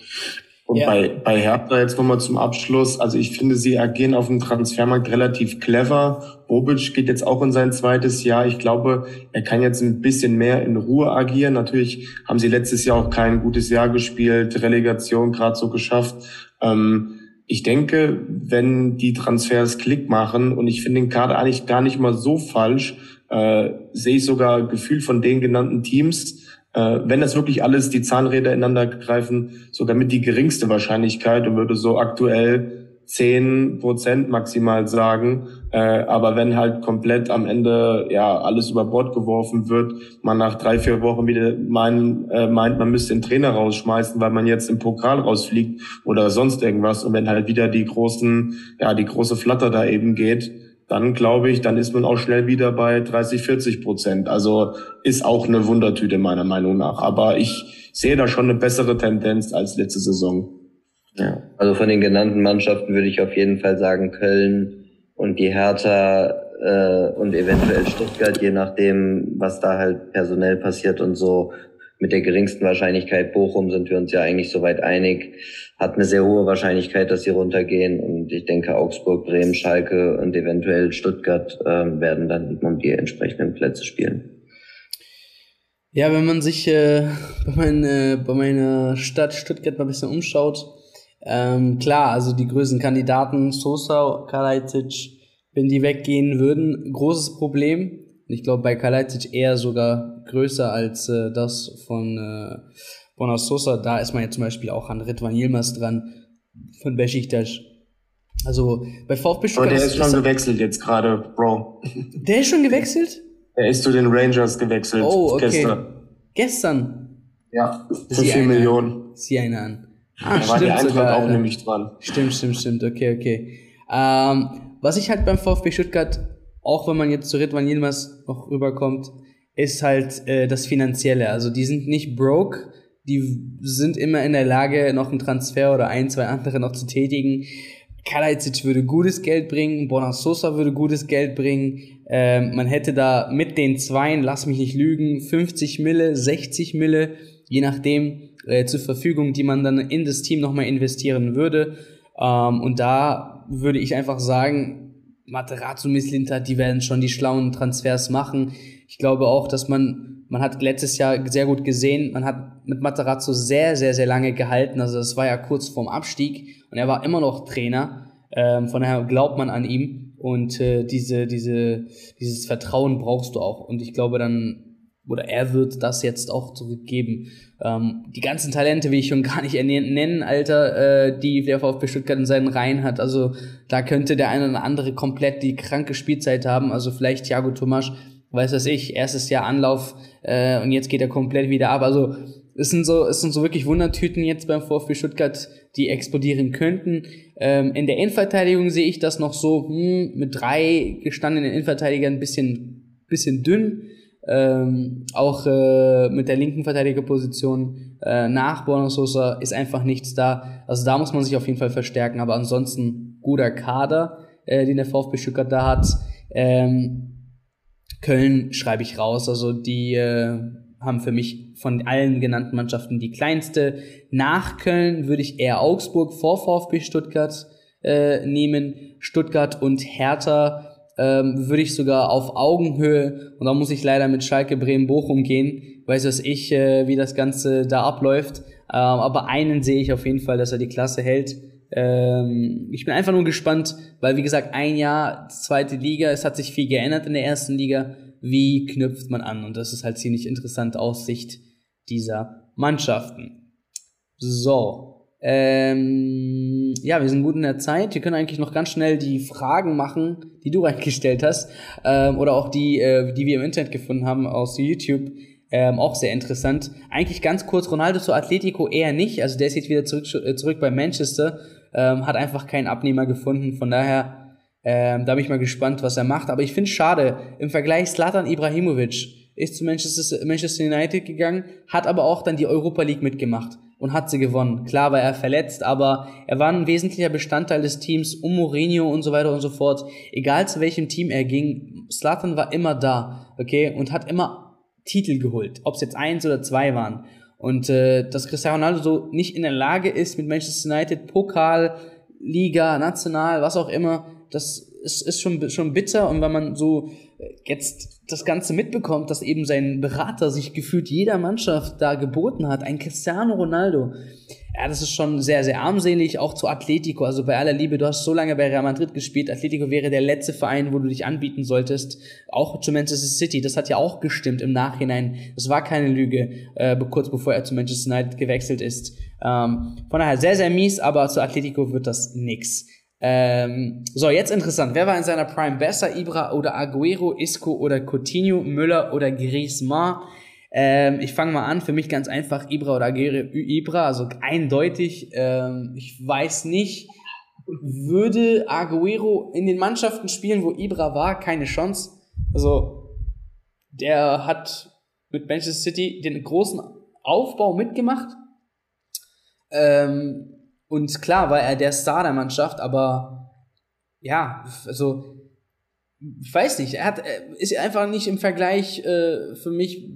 Und ja. bei, bei Hertha jetzt nochmal zum Abschluss. Also ich finde, sie agieren auf dem Transfermarkt relativ clever. Bobic geht jetzt auch in sein zweites Jahr. Ich glaube, er kann jetzt ein bisschen mehr in Ruhe agieren. Natürlich haben sie letztes Jahr auch kein gutes Jahr gespielt, Relegation gerade so geschafft. Ähm, ich denke, wenn die Transfers Klick machen und ich finde den Kader eigentlich gar nicht mal so falsch, äh, sehe ich sogar Gefühl von den genannten Teams, äh, wenn das wirklich alles die Zahnräder ineinander greifen, sogar mit die geringste Wahrscheinlichkeit und würde so aktuell zehn Prozent maximal sagen. Äh, aber wenn halt komplett am Ende ja alles über Bord geworfen wird, man nach drei, vier Wochen wieder mein, äh, meint, man müsste den Trainer rausschmeißen, weil man jetzt im Pokal rausfliegt oder sonst irgendwas. Und wenn halt wieder die großen, ja, die große Flatter da eben geht, dann glaube ich, dann ist man auch schnell wieder bei 30, 40 Prozent. Also ist auch eine Wundertüte meiner Meinung nach. Aber ich sehe da schon eine bessere Tendenz als letzte Saison. Ja, also von den genannten Mannschaften würde ich auf jeden Fall sagen Köln und die Hertha äh, und eventuell Stuttgart, je nachdem, was da halt personell passiert und so. Mit der geringsten Wahrscheinlichkeit Bochum sind wir uns ja eigentlich soweit einig hat eine sehr hohe Wahrscheinlichkeit, dass sie runtergehen. Und ich denke, Augsburg, Bremen, Schalke und eventuell Stuttgart äh, werden dann um die entsprechenden Plätze spielen. Ja, wenn man sich äh, bei, mein, äh, bei meiner Stadt Stuttgart mal ein bisschen umschaut, ähm, klar, also die größten Kandidaten, Sosa, Kalajdzic, wenn die weggehen würden, großes Problem. Ich glaube, bei Kalajdzic eher sogar größer als äh, das von äh, Bonas Sosa, da ist man ja zum Beispiel auch an Ritwan Yilmaz dran von Besiktas. Also bei VfB Stuttgart. Aber der ist, schon gewechselt jetzt gerade, Bro. Der ist schon gewechselt? Er ist zu den Rangers gewechselt. Oh, okay. Gestern. Gestern? Ja, für 4 Millionen. Sieh eine an. Ah, da war die Eintracht sogar, auch nämlich dran. Stimmt, stimmt, stimmt. Okay, okay. Ähm, was ich halt beim VfB Stuttgart, auch wenn man jetzt zu Ritwan Yilmaz noch rüberkommt, ist halt äh, das Finanzielle. Also die sind nicht broke, die sind immer in der Lage, noch einen Transfer oder ein, zwei andere noch zu tätigen. Kalajdzic würde gutes Geld bringen, Bonasosa würde gutes Geld bringen. Ähm, man hätte da mit den Zweien, lass mich nicht lügen, 50 Mille, 60 Mille, je nachdem, äh, zur Verfügung, die man dann in das Team nochmal investieren würde. Ähm, und da würde ich einfach sagen, Materazzo, Misslinter, die werden schon die schlauen Transfers machen. Ich glaube auch, dass man man hat letztes Jahr sehr gut gesehen, man hat mit Materazzo sehr, sehr, sehr lange gehalten. Also das war ja kurz vorm Abstieg und er war immer noch Trainer. Ähm, von daher glaubt man an ihm und äh, diese, diese, dieses Vertrauen brauchst du auch. Und ich glaube dann, oder er wird das jetzt auch zurückgeben. Ähm, die ganzen Talente will ich schon gar nicht nennen, Alter, äh, die der VfB Stuttgart in seinen Reihen hat. Also da könnte der eine oder andere komplett die kranke Spielzeit haben. Also vielleicht Thiago Tomasch weiß was ich, erstes Jahr Anlauf äh, und jetzt geht er komplett wieder ab. Also es sind so, es sind so wirklich Wundertüten jetzt beim VfB Stuttgart, die explodieren könnten. Ähm, in der Innenverteidigung sehe ich das noch so hm, mit drei gestandenen Innenverteidigern ein bisschen, bisschen dünn. Ähm, auch äh, mit der linken Verteidigerposition äh, nach Borna ist einfach nichts da. Also da muss man sich auf jeden Fall verstärken. Aber ansonsten guter Kader, äh, den der VfB Stuttgart da hat. Ähm, Köln schreibe ich raus. Also die äh, haben für mich von allen genannten Mannschaften die kleinste. Nach Köln würde ich eher Augsburg vor VfB Stuttgart äh, nehmen. Stuttgart und Hertha ähm, würde ich sogar auf Augenhöhe und da muss ich leider mit Schalke Bremen Bochum gehen. Weiß was ich, äh, wie das Ganze da abläuft. Ähm, aber einen sehe ich auf jeden Fall, dass er die Klasse hält. Ähm, ich bin einfach nur gespannt, weil wie gesagt, ein Jahr zweite Liga, es hat sich viel geändert in der ersten Liga. Wie knüpft man an? Und das ist halt ziemlich interessant aus Sicht dieser Mannschaften. So. Ähm, ja, wir sind gut in der Zeit. Wir können eigentlich noch ganz schnell die Fragen machen, die du reingestellt hast, ähm, oder auch die, äh, die wir im Internet gefunden haben aus YouTube. Ähm, auch sehr interessant. Eigentlich ganz kurz, Ronaldo zu Atletico eher nicht. Also der ist jetzt wieder zurück, äh, zurück bei Manchester ähm, hat einfach keinen Abnehmer gefunden. Von daher, ähm, da bin ich mal gespannt, was er macht. Aber ich finde es schade, im Vergleich Slatan Ibrahimovic ist zu Manchester, Manchester United gegangen, hat aber auch dann die Europa League mitgemacht und hat sie gewonnen. Klar war er verletzt, aber er war ein wesentlicher Bestandteil des Teams um Mourinho und so weiter und so fort. Egal zu welchem Team er ging, Slatan war immer da, okay, und hat immer Titel geholt, ob es jetzt eins oder zwei waren. Und äh, dass Cristiano Ronaldo so nicht in der Lage ist, mit Manchester United Pokal, Liga, National, was auch immer, das ist, ist schon, schon bitter. Und wenn man so jetzt das Ganze mitbekommt, dass eben sein Berater sich gefühlt jeder Mannschaft da geboten hat, ein Cristiano Ronaldo, ja, das ist schon sehr, sehr armselig, auch zu Atletico. Also bei aller Liebe, du hast so lange bei Real Madrid gespielt. Atletico wäre der letzte Verein, wo du dich anbieten solltest. Auch zu Manchester City. Das hat ja auch gestimmt im Nachhinein. Das war keine Lüge, äh, kurz bevor er zu Manchester United gewechselt ist. Ähm, von daher sehr, sehr mies, aber zu Atletico wird das nix. Ähm, so, jetzt interessant. Wer war in seiner Prime besser? Ibra oder Aguero, Isco oder Coutinho, Müller oder Griezmann? Ähm, ich fange mal an. Für mich ganz einfach. Ibra oder Aguero, Ibra, also eindeutig. Ähm, ich weiß nicht, würde Aguero in den Mannschaften spielen, wo Ibra war, keine Chance. Also, der hat mit Manchester City den großen Aufbau mitgemacht. Ähm, und klar war er der Star der Mannschaft, aber ja, also ich weiß nicht, er hat ist einfach nicht im Vergleich äh, für mich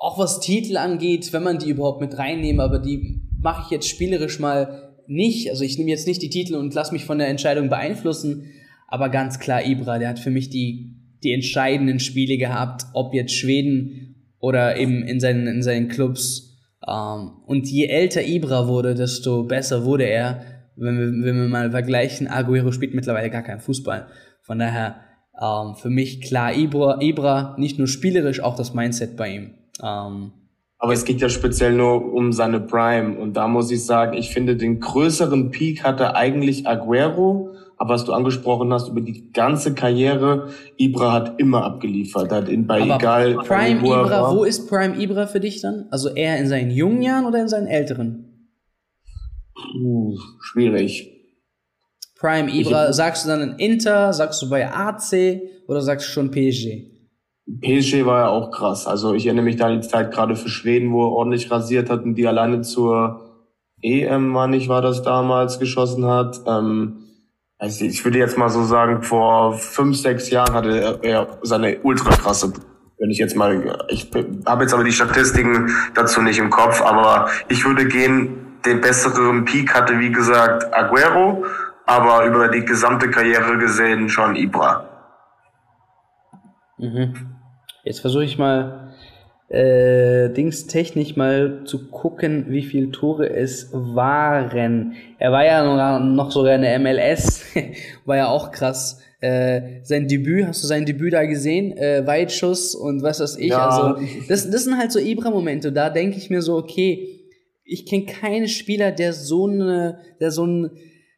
auch was Titel angeht, wenn man die überhaupt mit reinnehme, aber die mache ich jetzt spielerisch mal nicht. Also ich nehme jetzt nicht die Titel und lasse mich von der Entscheidung beeinflussen, aber ganz klar Ibra, der hat für mich die die entscheidenden Spiele gehabt, ob jetzt Schweden oder eben in seinen in seinen Clubs ähm, und je älter Ibra wurde, desto besser wurde er. Wenn wir, wenn wir mal vergleichen, Aguero spielt mittlerweile gar keinen Fußball. Von daher ähm, für mich klar Ibra, Ibra, nicht nur spielerisch, auch das Mindset bei ihm. Ähm, aber es geht ja speziell nur um seine Prime. Und da muss ich sagen, ich finde, den größeren Peak hatte eigentlich Aguero. Aber was du angesprochen hast über die ganze Karriere, Ibra hat immer abgeliefert. Hat in, bei aber egal. Prime wo Ibra, wo ist Prime Ibra für dich dann? Also eher in seinen jungen Jahren oder in seinen älteren? Uh, schwierig. Prime Ibra, ich, sagst du dann in Inter, sagst du bei AC oder sagst du schon PSG? PSG war ja auch krass. Also ich erinnere mich da an die Zeit gerade für Schweden, wo er ordentlich rasiert hat und die alleine zur EM, war nicht, war das damals, geschossen hat. Ähm, also ich würde jetzt mal so sagen, vor fünf, sechs Jahren hatte er seine ultra krasse, wenn ich jetzt mal, ich habe jetzt aber die Statistiken dazu nicht im Kopf, aber ich würde gehen, den besseren Peak hatte, wie gesagt, Aguero, aber über die gesamte Karriere gesehen schon Ibra. Mhm. Jetzt versuche ich mal äh, Dings technisch mal zu gucken, wie viele Tore es waren. Er war ja noch sogar in der MLS, war ja auch krass. Äh, sein Debüt, hast du sein Debüt da gesehen? Äh, Weitschuss und was weiß ich. Ja. Also, das, das sind halt so Ibra-Momente. Da denke ich mir so, okay, ich kenne keinen Spieler, der so eine, der so ein,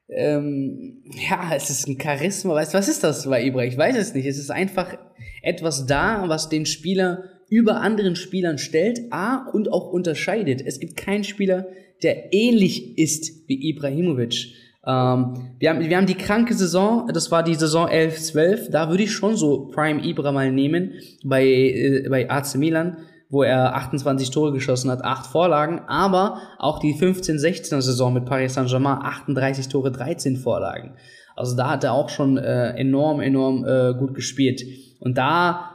ähm, ja, es ist ein Charisma. Weißt was ist das bei Ibra? Ich weiß es nicht. Es ist einfach etwas da, was den Spieler über anderen Spielern stellt, a und auch unterscheidet. Es gibt keinen Spieler, der ähnlich ist wie Ibrahimovic. Ähm, wir, haben, wir haben die kranke Saison, das war die Saison 11-12, da würde ich schon so Prime Ibra mal nehmen bei, äh, bei AC Milan, wo er 28 Tore geschossen hat, 8 Vorlagen, aber auch die 15-16er Saison mit Paris Saint-Germain, 38 Tore, 13 Vorlagen. Also da hat er auch schon äh, enorm, enorm äh, gut gespielt. Und da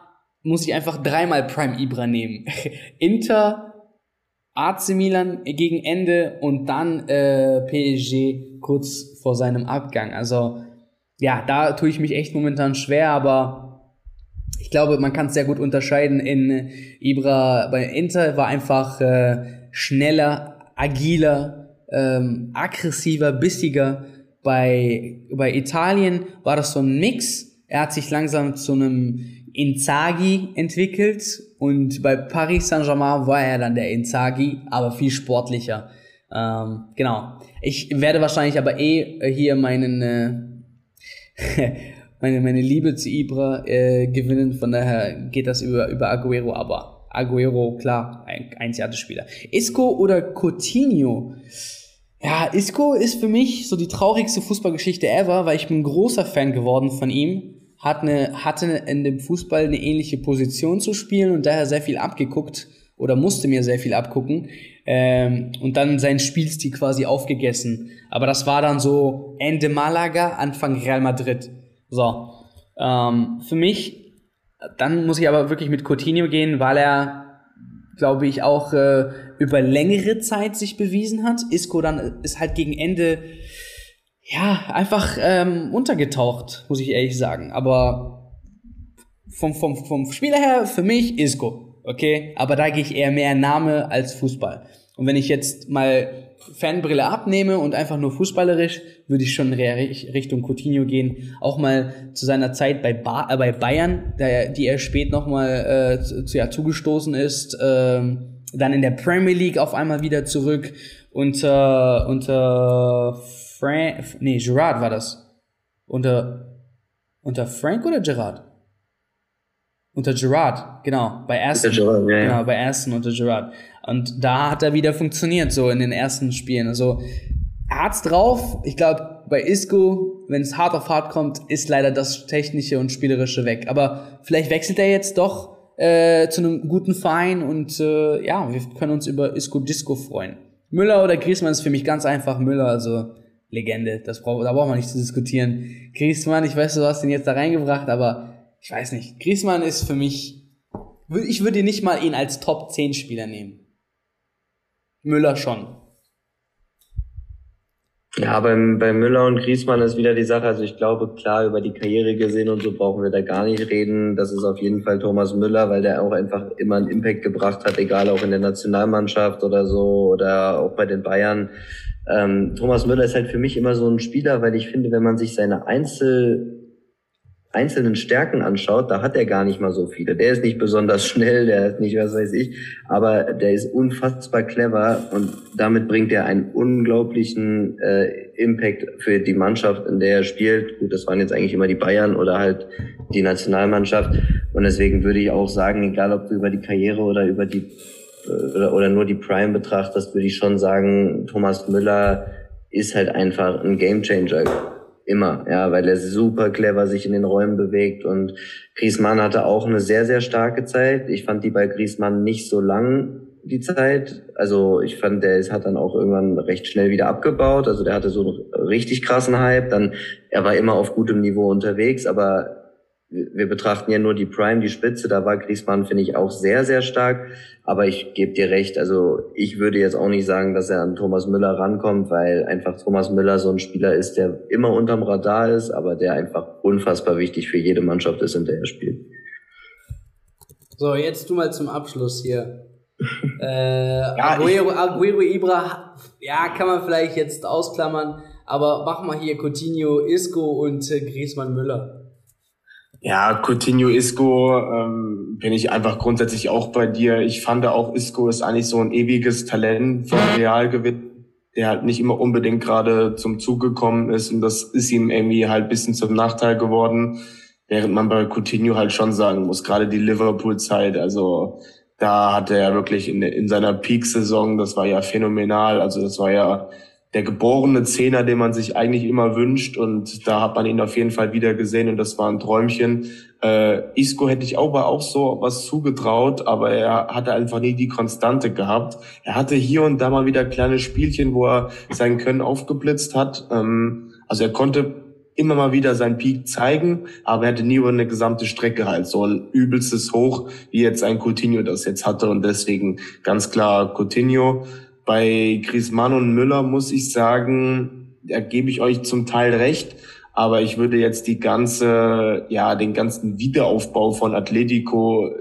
muss ich einfach dreimal Prime Ibra nehmen. Inter, AC Milan gegen Ende und dann äh, PSG kurz vor seinem Abgang. Also ja, da tue ich mich echt momentan schwer, aber ich glaube, man kann es sehr gut unterscheiden. In Ibra bei Inter war einfach äh, schneller, agiler, ähm, aggressiver, bissiger. Bei, bei Italien war das so ein Mix. Er hat sich langsam zu einem Inzaghi entwickelt und bei Paris Saint-Germain war er dann der Inzaghi, aber viel sportlicher. Ähm, genau. Ich werde wahrscheinlich aber eh hier meinen äh, meine meine Liebe zu Ibra äh, gewinnen. Von daher geht das über über Aguero, aber Aguero klar ein Einzigartigspieler. Isco oder Coutinho? Ja, Isco ist für mich so die traurigste Fußballgeschichte ever, weil ich bin großer Fan geworden von ihm hat eine, hatte in dem Fußball eine ähnliche Position zu spielen und daher sehr viel abgeguckt oder musste mir sehr viel abgucken ähm, und dann seinen Spielstil quasi aufgegessen. Aber das war dann so Ende Malaga, Anfang Real Madrid. So, ähm, für mich, dann muss ich aber wirklich mit Coutinho gehen, weil er, glaube ich, auch äh, über längere Zeit sich bewiesen hat. Isco dann ist halt gegen Ende ja, einfach ähm, untergetaucht, muss ich ehrlich sagen. Aber vom, vom, vom Spieler her, für mich Isco, okay? Aber da gehe ich eher mehr Name als Fußball. Und wenn ich jetzt mal Fanbrille abnehme und einfach nur fußballerisch, würde ich schon Richtung Coutinho gehen. Auch mal zu seiner Zeit bei, ba äh, bei Bayern, der, die er spät nochmal äh, zu, ja, zugestoßen ist. Ähm, dann in der Premier League auf einmal wieder zurück unter unter Frank, nee, Gerard war das. Unter unter Frank oder Gerard? Unter Gerard, genau, bei Aston. Gerard, ja, genau, bei Aston unter Gerard. Und da hat er wieder funktioniert, so in den ersten Spielen. Also er hat's drauf. Ich glaube, bei Isco, wenn es hart auf hart kommt, ist leider das Technische und Spielerische weg. Aber vielleicht wechselt er jetzt doch äh, zu einem guten Verein und äh, ja, wir können uns über Isco Disco freuen. Müller oder Griezmann ist für mich ganz einfach Müller, also Legende. Das braucht, da braucht man nicht zu diskutieren. Griezmann, ich weiß, du hast ihn jetzt da reingebracht, aber ich weiß nicht. Griezmann ist für mich, ich würde nicht mal ihn als Top 10 Spieler nehmen. Müller schon. Ja, beim, bei Müller und Griezmann ist wieder die Sache. Also ich glaube, klar, über die Karriere gesehen und so brauchen wir da gar nicht reden. Das ist auf jeden Fall Thomas Müller, weil der auch einfach immer einen Impact gebracht hat, egal auch in der Nationalmannschaft oder so oder auch bei den Bayern. Ähm, Thomas Müller ist halt für mich immer so ein Spieler, weil ich finde, wenn man sich seine Einzel einzelnen Stärken anschaut, da hat er gar nicht mal so viele. Der ist nicht besonders schnell, der ist nicht, was weiß ich, aber der ist unfassbar clever und damit bringt er einen unglaublichen äh, Impact für die Mannschaft, in der er spielt. Gut, das waren jetzt eigentlich immer die Bayern oder halt die Nationalmannschaft und deswegen würde ich auch sagen, egal ob über die Karriere oder über die oder, oder nur die Prime betrachtest, würde ich schon sagen, Thomas Müller ist halt einfach ein Gamechanger Immer, ja, weil er super clever sich in den Räumen bewegt und Griezmann hatte auch eine sehr, sehr starke Zeit. Ich fand die bei Griezmann nicht so lang, die Zeit. Also ich fand, der hat dann auch irgendwann recht schnell wieder abgebaut. Also der hatte so einen richtig krassen Hype. Dann, er war immer auf gutem Niveau unterwegs, aber wir betrachten ja nur die Prime, die Spitze, da war Griezmann, finde ich, auch sehr, sehr stark. Aber ich gebe dir recht, also ich würde jetzt auch nicht sagen, dass er an Thomas Müller rankommt, weil einfach Thomas Müller so ein Spieler ist, der immer unterm Radar ist, aber der einfach unfassbar wichtig für jede Mannschaft ist, in der er spielt. So, jetzt du mal zum Abschluss hier. äh, ja, Aguero, Aguero Ibra, ja, kann man vielleicht jetzt ausklammern, aber mach mal hier Coutinho, Isco und äh, Griezmann Müller. Ja, Coutinho Isco ähm, bin ich einfach grundsätzlich auch bei dir. Ich fand auch, Isco ist eigentlich so ein ewiges Talent von Real gewinnt, der halt nicht immer unbedingt gerade zum Zug gekommen ist und das ist ihm irgendwie halt bisschen zum Nachteil geworden. Während man bei Coutinho halt schon sagen muss, gerade die Liverpool-Zeit, also da hatte er wirklich in, in seiner Peak-Saison, das war ja phänomenal, also das war ja der geborene Zehner, den man sich eigentlich immer wünscht. Und da hat man ihn auf jeden Fall wieder gesehen und das war ein Träumchen. Äh, Isco hätte ich auch, auch so was zugetraut, aber er hatte einfach nie die Konstante gehabt. Er hatte hier und da mal wieder kleine Spielchen, wo er sein Können aufgeblitzt hat. Ähm, also er konnte immer mal wieder seinen Peak zeigen, aber er hatte nie über eine gesamte Strecke halt so ein übelstes Hoch, wie jetzt ein Coutinho das jetzt hatte und deswegen ganz klar Coutinho. Bei Griezmann und Müller muss ich sagen, da gebe ich euch zum Teil recht. Aber ich würde jetzt die ganze, ja, den ganzen Wiederaufbau von Atletico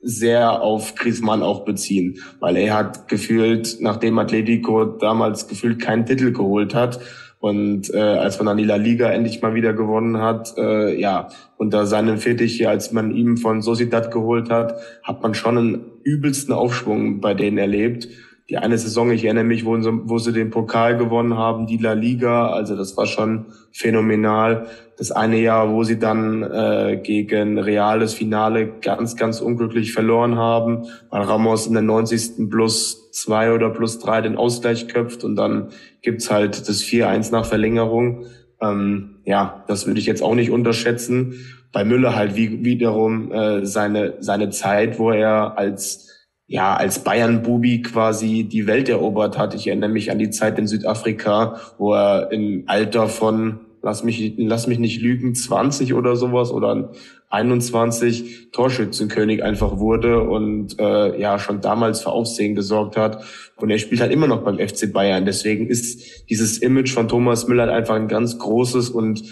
sehr auf Griezmann auch beziehen, weil er hat gefühlt, nachdem Atletico damals gefühlt keinen Titel geholt hat und äh, als man dann die La Liga endlich mal wieder gewonnen hat, äh, ja, unter seinem Fetisch als man ihm von Sociedad geholt hat, hat man schon einen übelsten Aufschwung bei denen erlebt die eine Saison, ich erinnere mich, wo sie, wo sie den Pokal gewonnen haben, die La Liga, also das war schon phänomenal. Das eine Jahr, wo sie dann äh, gegen Reales Finale ganz, ganz unglücklich verloren haben, weil Ramos in der 90. plus zwei oder plus drei den Ausgleich köpft und dann gibt's halt das 4-1 nach Verlängerung. Ähm, ja, das würde ich jetzt auch nicht unterschätzen. Bei Müller halt wie, wiederum äh, seine, seine Zeit, wo er als ja, als Bayern-Bubi quasi die Welt erobert hat. Ich erinnere mich an die Zeit in Südafrika, wo er im Alter von, lass mich, lass mich nicht lügen, 20 oder sowas oder 21 Torschützenkönig einfach wurde und äh, ja schon damals für Aufsehen gesorgt hat. Und er spielt halt immer noch beim FC Bayern. Deswegen ist dieses Image von Thomas Müller halt einfach ein ganz großes und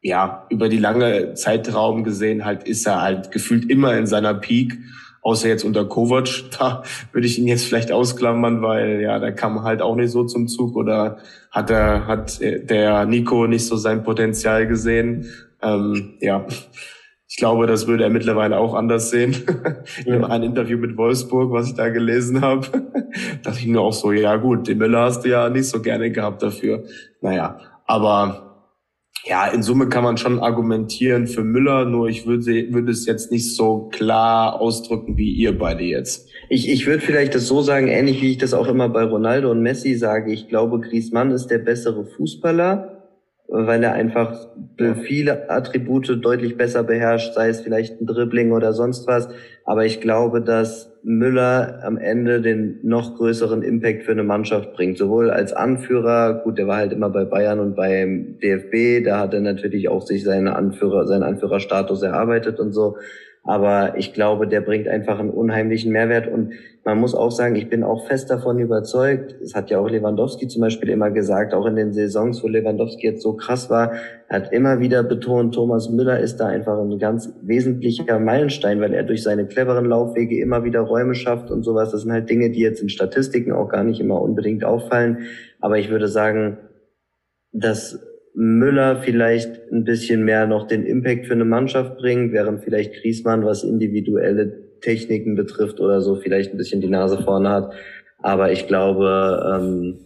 ja, über die lange Zeitraum gesehen halt ist er halt gefühlt immer in seiner Peak außer jetzt unter Kovac, da würde ich ihn jetzt vielleicht ausklammern, weil ja, da kam halt auch nicht so zum Zug oder hat er, hat der Nico nicht so sein Potenzial gesehen. Ähm, ja, Ich glaube, das würde er mittlerweile auch anders sehen. Ja. In einem Interview mit Wolfsburg, was ich da gelesen habe, dachte ich mir auch so, ja gut, den Müller hast du ja nicht so gerne gehabt dafür. Naja, aber ja, in Summe kann man schon argumentieren für Müller, nur ich würde, würde es jetzt nicht so klar ausdrücken wie ihr beide jetzt. Ich, ich würde vielleicht das so sagen, ähnlich wie ich das auch immer bei Ronaldo und Messi sage. Ich glaube, Griezmann ist der bessere Fußballer weil er einfach viele Attribute deutlich besser beherrscht, sei es vielleicht ein Dribbling oder sonst was. Aber ich glaube, dass Müller am Ende den noch größeren Impact für eine Mannschaft bringt. Sowohl als Anführer, gut, der war halt immer bei Bayern und beim DFB, da hat er natürlich auch sich seinen Anführer, seinen Anführerstatus erarbeitet und so. Aber ich glaube, der bringt einfach einen unheimlichen Mehrwert. Und man muss auch sagen, ich bin auch fest davon überzeugt. Es hat ja auch Lewandowski zum Beispiel immer gesagt, auch in den Saisons, wo Lewandowski jetzt so krass war, hat immer wieder betont, Thomas Müller ist da einfach ein ganz wesentlicher Meilenstein, weil er durch seine cleveren Laufwege immer wieder Räume schafft und sowas. Das sind halt Dinge, die jetzt in Statistiken auch gar nicht immer unbedingt auffallen. Aber ich würde sagen, dass Müller vielleicht ein bisschen mehr noch den Impact für eine Mannschaft bringt, während vielleicht Griesmann, was individuelle Techniken betrifft oder so, vielleicht ein bisschen die Nase vorne hat. Aber ich glaube, ähm,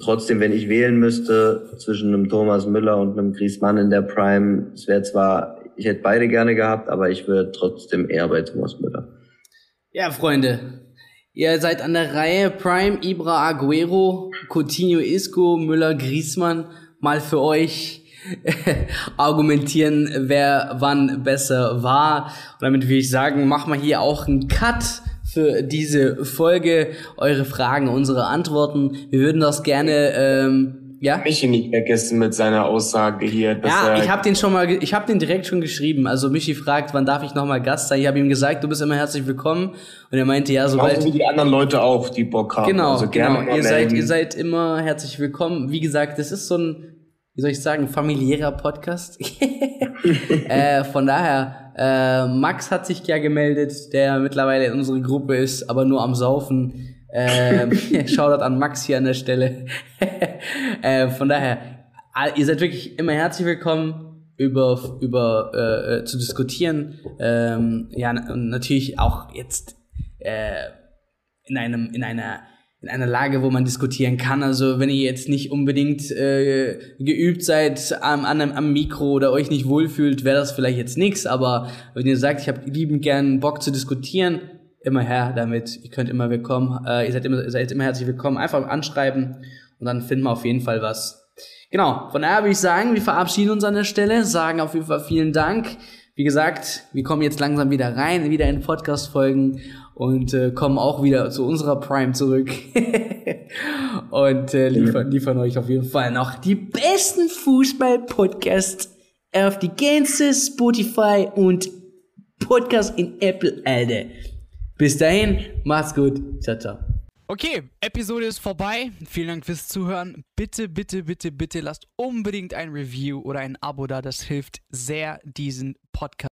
trotzdem, wenn ich wählen müsste zwischen einem Thomas Müller und einem Griesmann in der Prime, es wäre zwar, ich hätte beide gerne gehabt, aber ich würde trotzdem eher bei Thomas Müller. Ja, Freunde, ihr seid an der Reihe Prime, Ibra, Aguero, Coutinho, Isco, Müller, Griesmann mal für euch argumentieren, wer wann besser war. Und damit will ich sagen, machen wir hier auch einen Cut für diese Folge. Eure Fragen, unsere Antworten. Wir würden das gerne ähm, ja? Michi nicht vergessen mit seiner Aussage hier. ja, ich habe den schon mal, ich habe den direkt schon geschrieben. Also Michi fragt, wann darf ich noch mal Gast sein? Ich habe ihm gesagt, du bist immer herzlich willkommen. Und er meinte, ja, sobald. Genauso wie die anderen Leute auch, die Bock haben. Genau, also genau. Ihr seid, ihr seid immer herzlich willkommen. Wie gesagt, das ist so ein wie soll ich sagen, familiärer Podcast. äh, von daher, äh, Max hat sich ja gemeldet, der mittlerweile in unserer Gruppe ist, aber nur am Saufen. Äh, Shoutout an Max hier an der Stelle. äh, von daher, ihr seid wirklich immer herzlich willkommen über über äh, äh zu diskutieren. Ähm, ja, natürlich auch jetzt äh, in einem in einer in einer Lage, wo man diskutieren kann. Also wenn ihr jetzt nicht unbedingt äh, geübt seid am, am, am Mikro oder euch nicht wohlfühlt, wäre das vielleicht jetzt nichts. Aber wenn ihr sagt, ich habe lieben gern Bock zu diskutieren, immer her damit. Ihr könnt immer willkommen. Äh, ihr seid immer, seid immer herzlich willkommen. Einfach anschreiben und dann finden wir auf jeden Fall was. Genau, von daher würde ich sagen, wir verabschieden uns an der Stelle, sagen auf jeden Fall vielen Dank. Wie gesagt, wir kommen jetzt langsam wieder rein, wieder in Podcast-Folgen und äh, kommen auch wieder zu unserer Prime zurück und äh, liefern, liefern euch auf jeden Fall noch die besten Fußball-Podcasts auf die ganze Spotify und Podcast in Apple, Alter. Bis dahin, macht's gut. Ciao, ciao. Okay, Episode ist vorbei. Vielen Dank fürs Zuhören. Bitte, bitte, bitte, bitte lasst unbedingt ein Review oder ein Abo da. Das hilft sehr, diesen Podcast